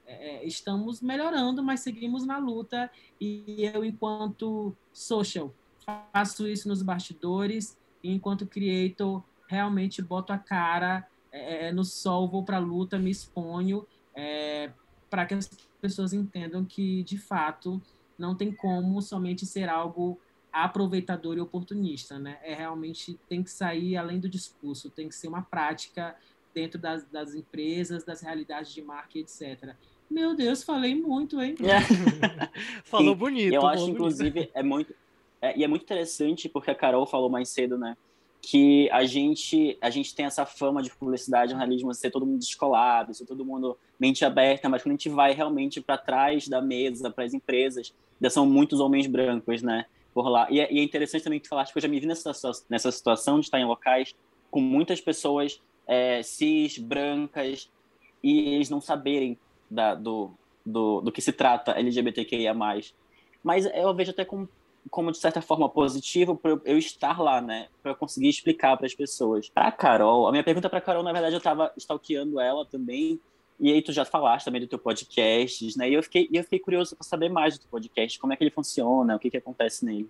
é, é, estamos melhorando, mas seguimos na luta. E eu, enquanto social, faço isso nos bastidores. E enquanto creator, realmente boto a cara é, é no sol, vou para a luta, me exponho, é, para que as pessoas entendam que, de fato, não tem como somente ser algo aproveitador e oportunista, né? É realmente tem que sair além do discurso, tem que ser uma prática dentro das, das empresas, das realidades de marca, etc. Meu Deus, falei muito, hein? falou bonito. Eu acho, bonito. inclusive, é muito. É, e é muito interessante porque a Carol falou mais cedo, né? Que a gente, a gente tem essa fama de publicidade, jornalismo, ser todo mundo descolado, ser todo mundo mente aberta, mas quando a gente vai realmente para trás da mesa, para as empresas, ainda são muitos homens brancos, né? Por lá. E é, e é interessante também que tu falaste que eu já me vi nessa, nessa situação de estar em locais com muitas pessoas é, cis, brancas, e eles não saberem da, do, do, do que se trata LGBTQIA+. Mas eu vejo até como, como de certa forma, positivo para eu estar lá, né? Para eu conseguir explicar para as pessoas. Para Carol, a minha pergunta para Carol, na verdade, eu estava stalkeando ela também, e aí tu já falaste também do teu podcast, né? E eu fiquei, eu fiquei curioso para saber mais do teu podcast, como é que ele funciona, o que que acontece nele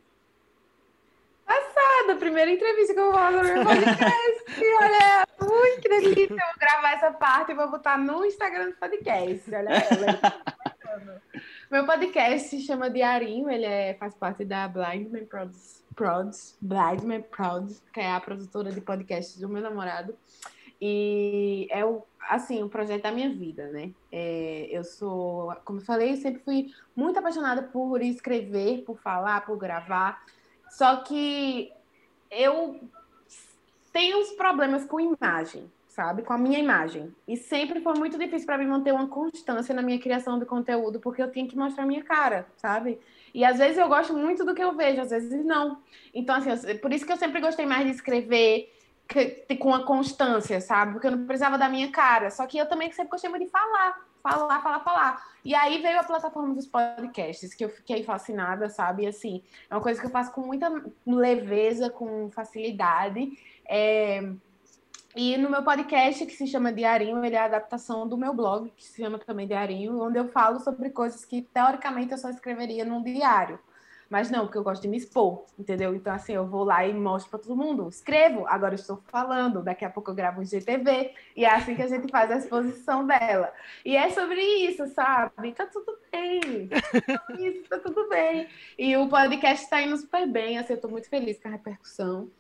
da primeira entrevista que eu vou falar no meu podcast. Olha, ui, que delícia. Eu vou gravar essa parte e vou botar no Instagram do podcast. Olha ela. meu podcast se chama Diarinho, ele é, faz parte da Blindman Prods, Prods, Blindman Prods, que é a produtora de podcasts do meu namorado. E é o, assim, o projeto da minha vida, né? É, eu sou, como eu falei, sempre fui muito apaixonada por escrever, por falar, por gravar. Só que eu tenho uns problemas com imagem, sabe? Com a minha imagem. E sempre foi muito difícil para mim manter uma constância na minha criação de conteúdo, porque eu tinha que mostrar minha cara, sabe? E às vezes eu gosto muito do que eu vejo, às vezes não. Então, assim, por isso que eu sempre gostei mais de escrever com a constância, sabe? Porque eu não precisava da minha cara. Só que eu também sempre gostei muito de falar falar, falar, falar. E aí veio a plataforma dos podcasts, que eu fiquei fascinada, sabe? E, assim, é uma coisa que eu faço com muita leveza, com facilidade. É... E no meu podcast, que se chama Diarinho, ele é a adaptação do meu blog, que se chama também Diarinho, onde eu falo sobre coisas que, teoricamente, eu só escreveria num diário. Mas não, porque eu gosto de me expor, entendeu? Então, assim, eu vou lá e mostro para todo mundo. Escrevo, agora estou falando, daqui a pouco eu gravo um GTV, e é assim que a gente faz a exposição dela. E é sobre isso, sabe? Tá tudo bem. Isso, tá tudo bem. E o podcast está indo super bem, assim, eu estou muito feliz com a repercussão.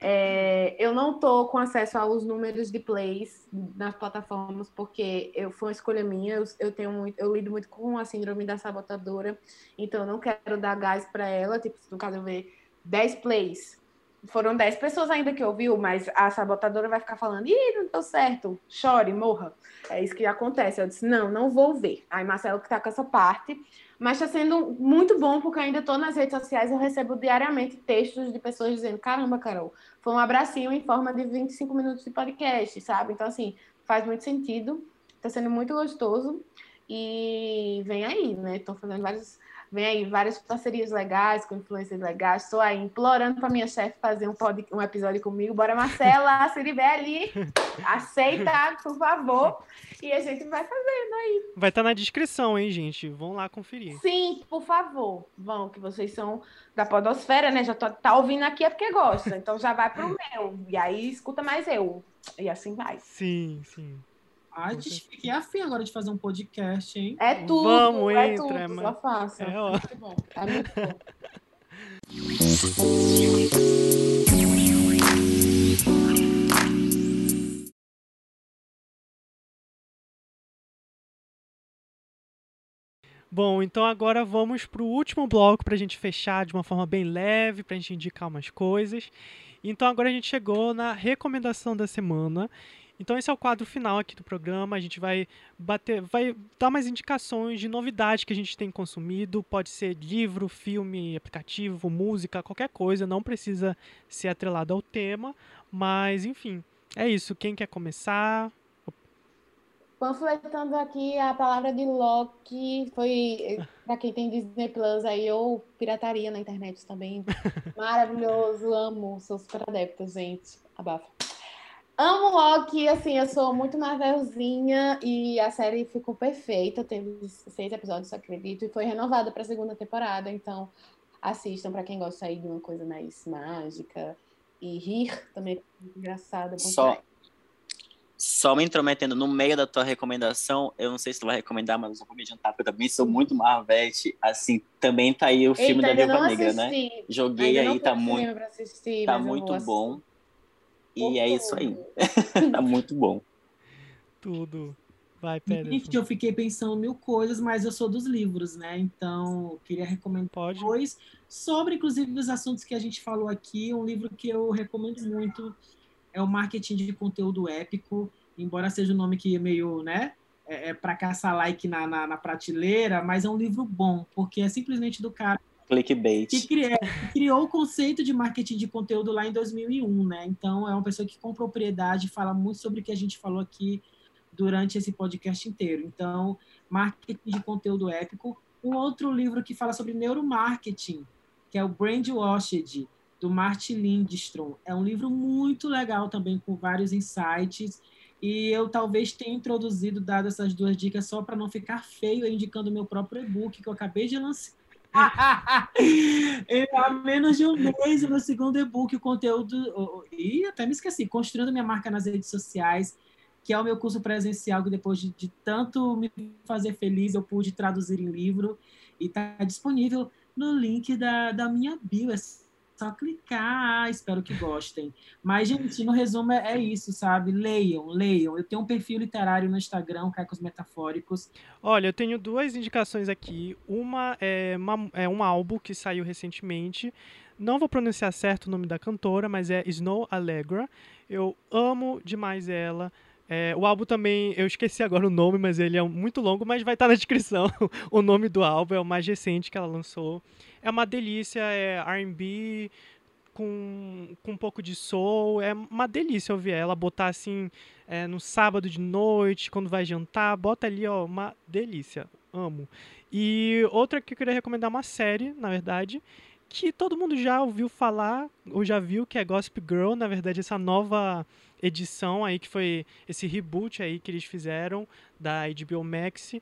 É, eu não estou com acesso aos números de plays nas plataformas, porque eu, foi uma escolha minha. Eu, eu, tenho muito, eu lido muito com a síndrome da sabotadora, então eu não quero dar gás para ela. Tipo, no caso eu ver 10 plays, foram 10 pessoas ainda que ouviu, mas a sabotadora vai ficar falando, ih, não deu certo, chore, morra. É isso que acontece. Eu disse, não, não vou ver. Aí Marcelo que tá com essa parte, mas está sendo muito bom, porque ainda estou nas redes sociais, eu recebo diariamente textos de pessoas dizendo, caramba, Carol, foi um abracinho em forma de 25 minutos de podcast, sabe? Então, assim, faz muito sentido, está sendo muito gostoso. E vem aí, né? Estou fazendo vários Vem aí várias parcerias legais, com influências legais. Estou aí implorando para minha chefe fazer um, pod, um episódio comigo. Bora, Marcela, Ciribelli, aceita, por favor. E a gente vai fazendo aí. Vai estar tá na descrição, hein, gente? Vão lá conferir. Sim, por favor. Vão, que vocês são da podosfera, né? Já tô, tá ouvindo aqui é porque gosta. Então já vai pro meu. E aí escuta mais eu. E assim vai. Sim, sim. Ai, fiquei afim agora de fazer um podcast, hein? É tudo, Vamos, é entra, tudo, é, só faça. É, ó. Muito bom, é muito bom. Bom, então agora vamos para o último bloco para a gente fechar de uma forma bem leve, para a gente indicar umas coisas. Então agora a gente chegou na recomendação da semana então esse é o quadro final aqui do programa. A gente vai bater, vai dar mais indicações de novidades que a gente tem consumido. Pode ser livro, filme, aplicativo, música, qualquer coisa. Não precisa ser atrelado ao tema, mas enfim, é isso. Quem quer começar? Panfletando aqui a palavra de Loki, foi para quem tem Disney Plus aí ou pirataria na internet também. Maravilhoso, amo, sou super adepto, gente. Abafa. Amo Loki, assim, eu sou muito Marvelzinha e a série ficou perfeita, teve seis episódios, acredito, e foi renovada para a segunda temporada, então assistam para quem gosta aí de uma coisa mais mágica e rir também é engraçada. Só, só me intrometendo no meio da tua recomendação, eu não sei se tu vai recomendar, mas eu vou me adiantar, porque eu também sou muito Marvete, assim, também tá aí o filme Eita, da Viúva Negra, né? Joguei ainda aí, tá muito, assistir, tá muito bom. E é isso aí. tá muito bom. Tudo. Vai, Pedro. Gente, eu fiquei pensando mil coisas, mas eu sou dos livros, né? Então, queria recomendar Pode. dois sobre, inclusive, os assuntos que a gente falou aqui. Um livro que eu recomendo muito é o Marketing de Conteúdo Épico, embora seja um nome que é meio, né? É, é para caçar like na, na, na prateleira, mas é um livro bom, porque é simplesmente do cara Clickbait. Criou, que criou o conceito de marketing de conteúdo lá em 2001, né? Então, é uma pessoa que, com propriedade, fala muito sobre o que a gente falou aqui durante esse podcast inteiro. Então, marketing de conteúdo épico. Um outro livro que fala sobre neuromarketing, que é o Brand Washed, do Martin Lindstrom. É um livro muito legal também, com vários insights. E eu talvez tenha introduzido, dado essas duas dicas, só para não ficar feio, indicando o meu próprio e-book, que eu acabei de lançar há menos de um mês, no segundo e-book, o conteúdo. E até me esqueci, construindo minha marca nas redes sociais, que é o meu curso presencial, que depois de, de tanto me fazer feliz, eu pude traduzir em livro. E está disponível no link da, da minha bio. É só clicar, espero que gostem. Mas, gente, no resumo é, é, isso, sabe? Leiam, leiam. Eu tenho um perfil literário no Instagram, Caicos Metafóricos. Olha, eu tenho duas indicações aqui. Uma é, uma, é um álbum que saiu recentemente. Não vou pronunciar certo o nome da cantora, mas é Snow Allegra. Eu amo demais ela. É, o álbum também, eu esqueci agora o nome, mas ele é muito longo, mas vai estar na descrição. o nome do álbum é o mais recente que ela lançou. É uma delícia, é R&B com, com um pouco de soul. É uma delícia ouvir ela, botar assim é, no sábado de noite, quando vai jantar, bota ali, ó, uma delícia. Amo. E outra que eu queria recomendar uma série, na verdade, que todo mundo já ouviu falar, ou já viu, que é Gossip Girl, na verdade, essa nova edição aí, que foi esse reboot aí que eles fizeram da HBO Max.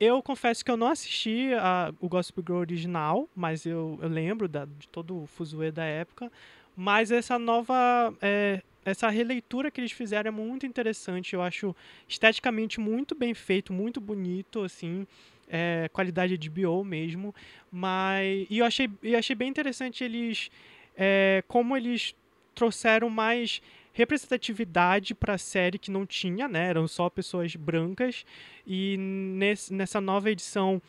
Eu confesso que eu não assisti a, o Gossip Girl original, mas eu, eu lembro da, de todo o fuzuê da época. Mas essa nova. É, essa releitura que eles fizeram é muito interessante. Eu acho esteticamente muito bem feito, muito bonito, assim. É, qualidade de bio mesmo. Mas. E eu achei, eu achei bem interessante eles. É, como eles trouxeram mais representatividade para a série que não tinha, né? Eram só pessoas brancas. E nesse, nessa nova edição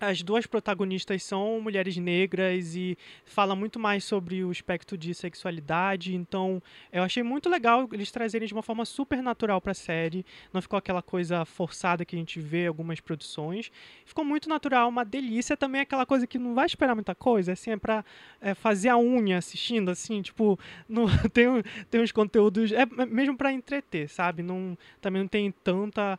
as duas protagonistas são mulheres negras e fala muito mais sobre o espectro de sexualidade. Então, eu achei muito legal eles trazerem de uma forma super natural para a série. Não ficou aquela coisa forçada que a gente vê em algumas produções. Ficou muito natural, uma delícia também aquela coisa que não vai esperar muita coisa, assim, é para é, fazer a unha assistindo assim, tipo, no, tem tem uns conteúdos é mesmo para entreter, sabe? Não também não tem tanta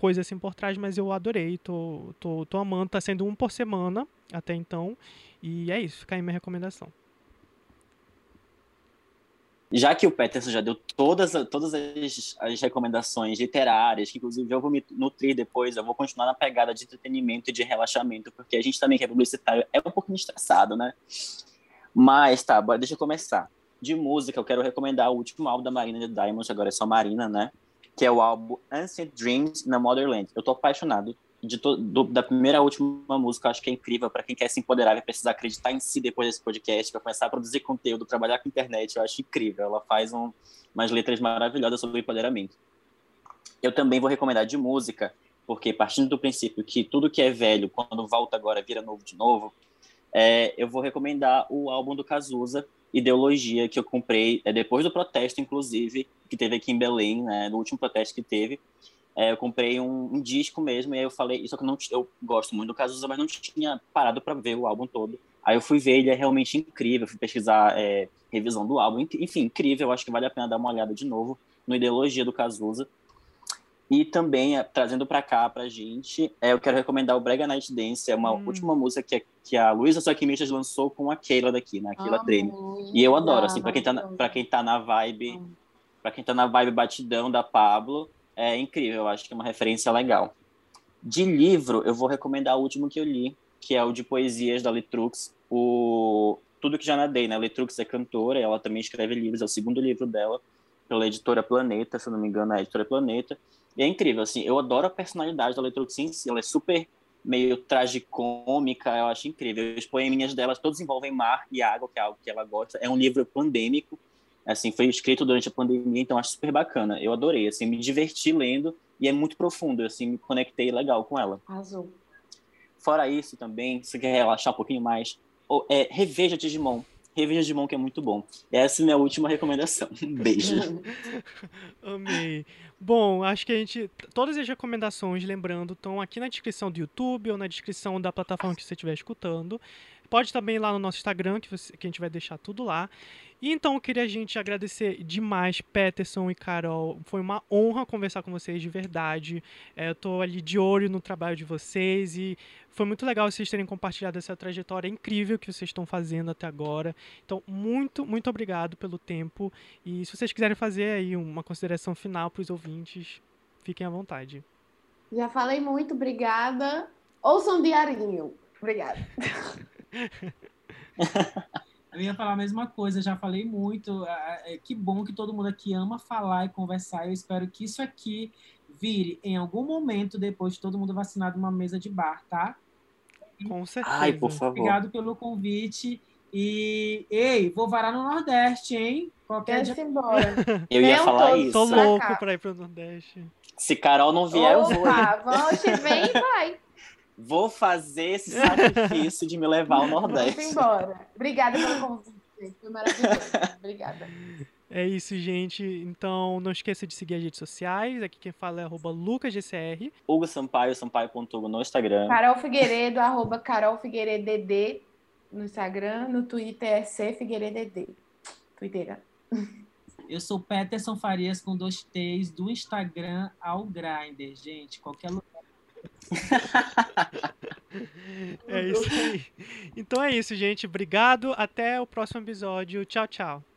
coisa assim por trás, mas eu adorei, tô, tô, tô amando, tá sendo um por semana até então, e é isso, fica aí minha recomendação. Já que o Peterson já deu todas, todas as, as recomendações literárias, que inclusive eu vou me nutrir depois, eu vou continuar na pegada de entretenimento e de relaxamento, porque a gente também que é publicitário é um pouquinho estressado, né? Mas tá, deixa eu começar. De música, eu quero recomendar o último álbum da Marina de Diamonds, agora é só Marina, né? Que é o álbum Ancient Dreams na Motherland. Eu tô apaixonado de do, da primeira à última música, acho que é incrível para quem quer se empoderar e precisar acreditar em si depois desse podcast, para começar a produzir conteúdo, trabalhar com internet, eu acho incrível. Ela faz um, umas letras maravilhosas sobre empoderamento. Eu também vou recomendar de música, porque partindo do princípio que tudo que é velho, quando volta agora, vira novo de novo, é, eu vou recomendar o álbum do Cazuza, Ideologia, que eu comprei é, depois do protesto, inclusive, que teve aqui em Belém, né, no último protesto que teve. É, eu comprei um, um, disco mesmo, e aí eu falei, só que eu, não, eu gosto muito do Cazuza, mas não tinha parado para ver o álbum todo. Aí eu fui ver, ele é realmente incrível, fui pesquisar é, revisão do álbum, enfim, incrível, eu acho que vale a pena dar uma olhada de novo no Ideologia do Cazuza. E também, é, trazendo para cá pra gente, é, eu quero recomendar o Brega Night Dance, é uma hum. última música que, que a Luísa Soquimistas lançou com a Keila daqui, né? A Keila Treme. E eu adoro, assim, para quem, tá quem tá na vibe, para quem tá na vibe batidão da Pablo, é incrível, eu acho que é uma referência legal. De livro, eu vou recomendar o último que eu li, que é o de poesias da Letrux, o Tudo que já nadei, né? A Letrux é cantora, ela também escreve livros, é o segundo livro dela, pela editora Planeta, se não me engano, é a editora Planeta. E é incrível, assim, eu adoro a personalidade da Letrux em si, ela é super meio tragicômica, eu acho incrível. Os poeminhas dela todos envolvem mar e água, que é algo que ela gosta. É um livro pandêmico, assim, foi escrito durante a pandemia, então acho super bacana. Eu adorei, assim, me diverti lendo e é muito profundo, assim, me conectei legal com ela. Azul. Fora isso também, se quer relaxar um pouquinho mais, é, reveja Digimon. Reveja Digimon que é muito bom. Essa é a minha última recomendação. Um beijo. Amei. Bom, acho que a gente. Todas as recomendações, lembrando, estão aqui na descrição do YouTube ou na descrição da plataforma que você estiver escutando. Pode também ir lá no nosso Instagram, que, você, que a gente vai deixar tudo lá. E então eu queria a gente agradecer demais, Peterson e Carol. Foi uma honra conversar com vocês de verdade. É, eu tô ali de olho no trabalho de vocês e foi muito legal vocês terem compartilhado essa trajetória incrível que vocês estão fazendo até agora. Então, muito, muito obrigado pelo tempo. E se vocês quiserem fazer aí uma consideração final para os ouvintes, fiquem à vontade. Já falei muito, obrigada. Ouçam um diarinho. Obrigada. Eu ia falar a mesma coisa, já falei muito. É, que bom que todo mundo aqui ama falar e conversar. Eu espero que isso aqui vire em algum momento, depois de todo mundo vacinado, uma mesa de bar, tá? Com certeza. Ai, por favor. Obrigado pelo convite. E, ei, vou varar no Nordeste, hein? Qualquer dia. embora. Eu ia falar isso. Tô louco pra ir pro Nordeste. Se Carol não vier, Opa, eu vou. Volte, vem e vai. Vou fazer esse sacrifício de me levar ao Nordeste. Vamos embora. Obrigada pelo convite. Foi maravilhoso. Obrigada. É isso, gente. Então, não esqueça de seguir as redes sociais. Aqui quem fala é arroba lucasgcr. Hugo Sampaio, sampaio.hugo no Instagram. Carol Figueiredo, arroba Carol Figueiredo no Instagram. No Twitter é C Figueiredo Twitter. Eu sou Peterson Farias com dois T's do Instagram ao Grindr, gente. Qualquer lugar é isso aí. Então é isso, gente. Obrigado. Até o próximo episódio. Tchau, tchau.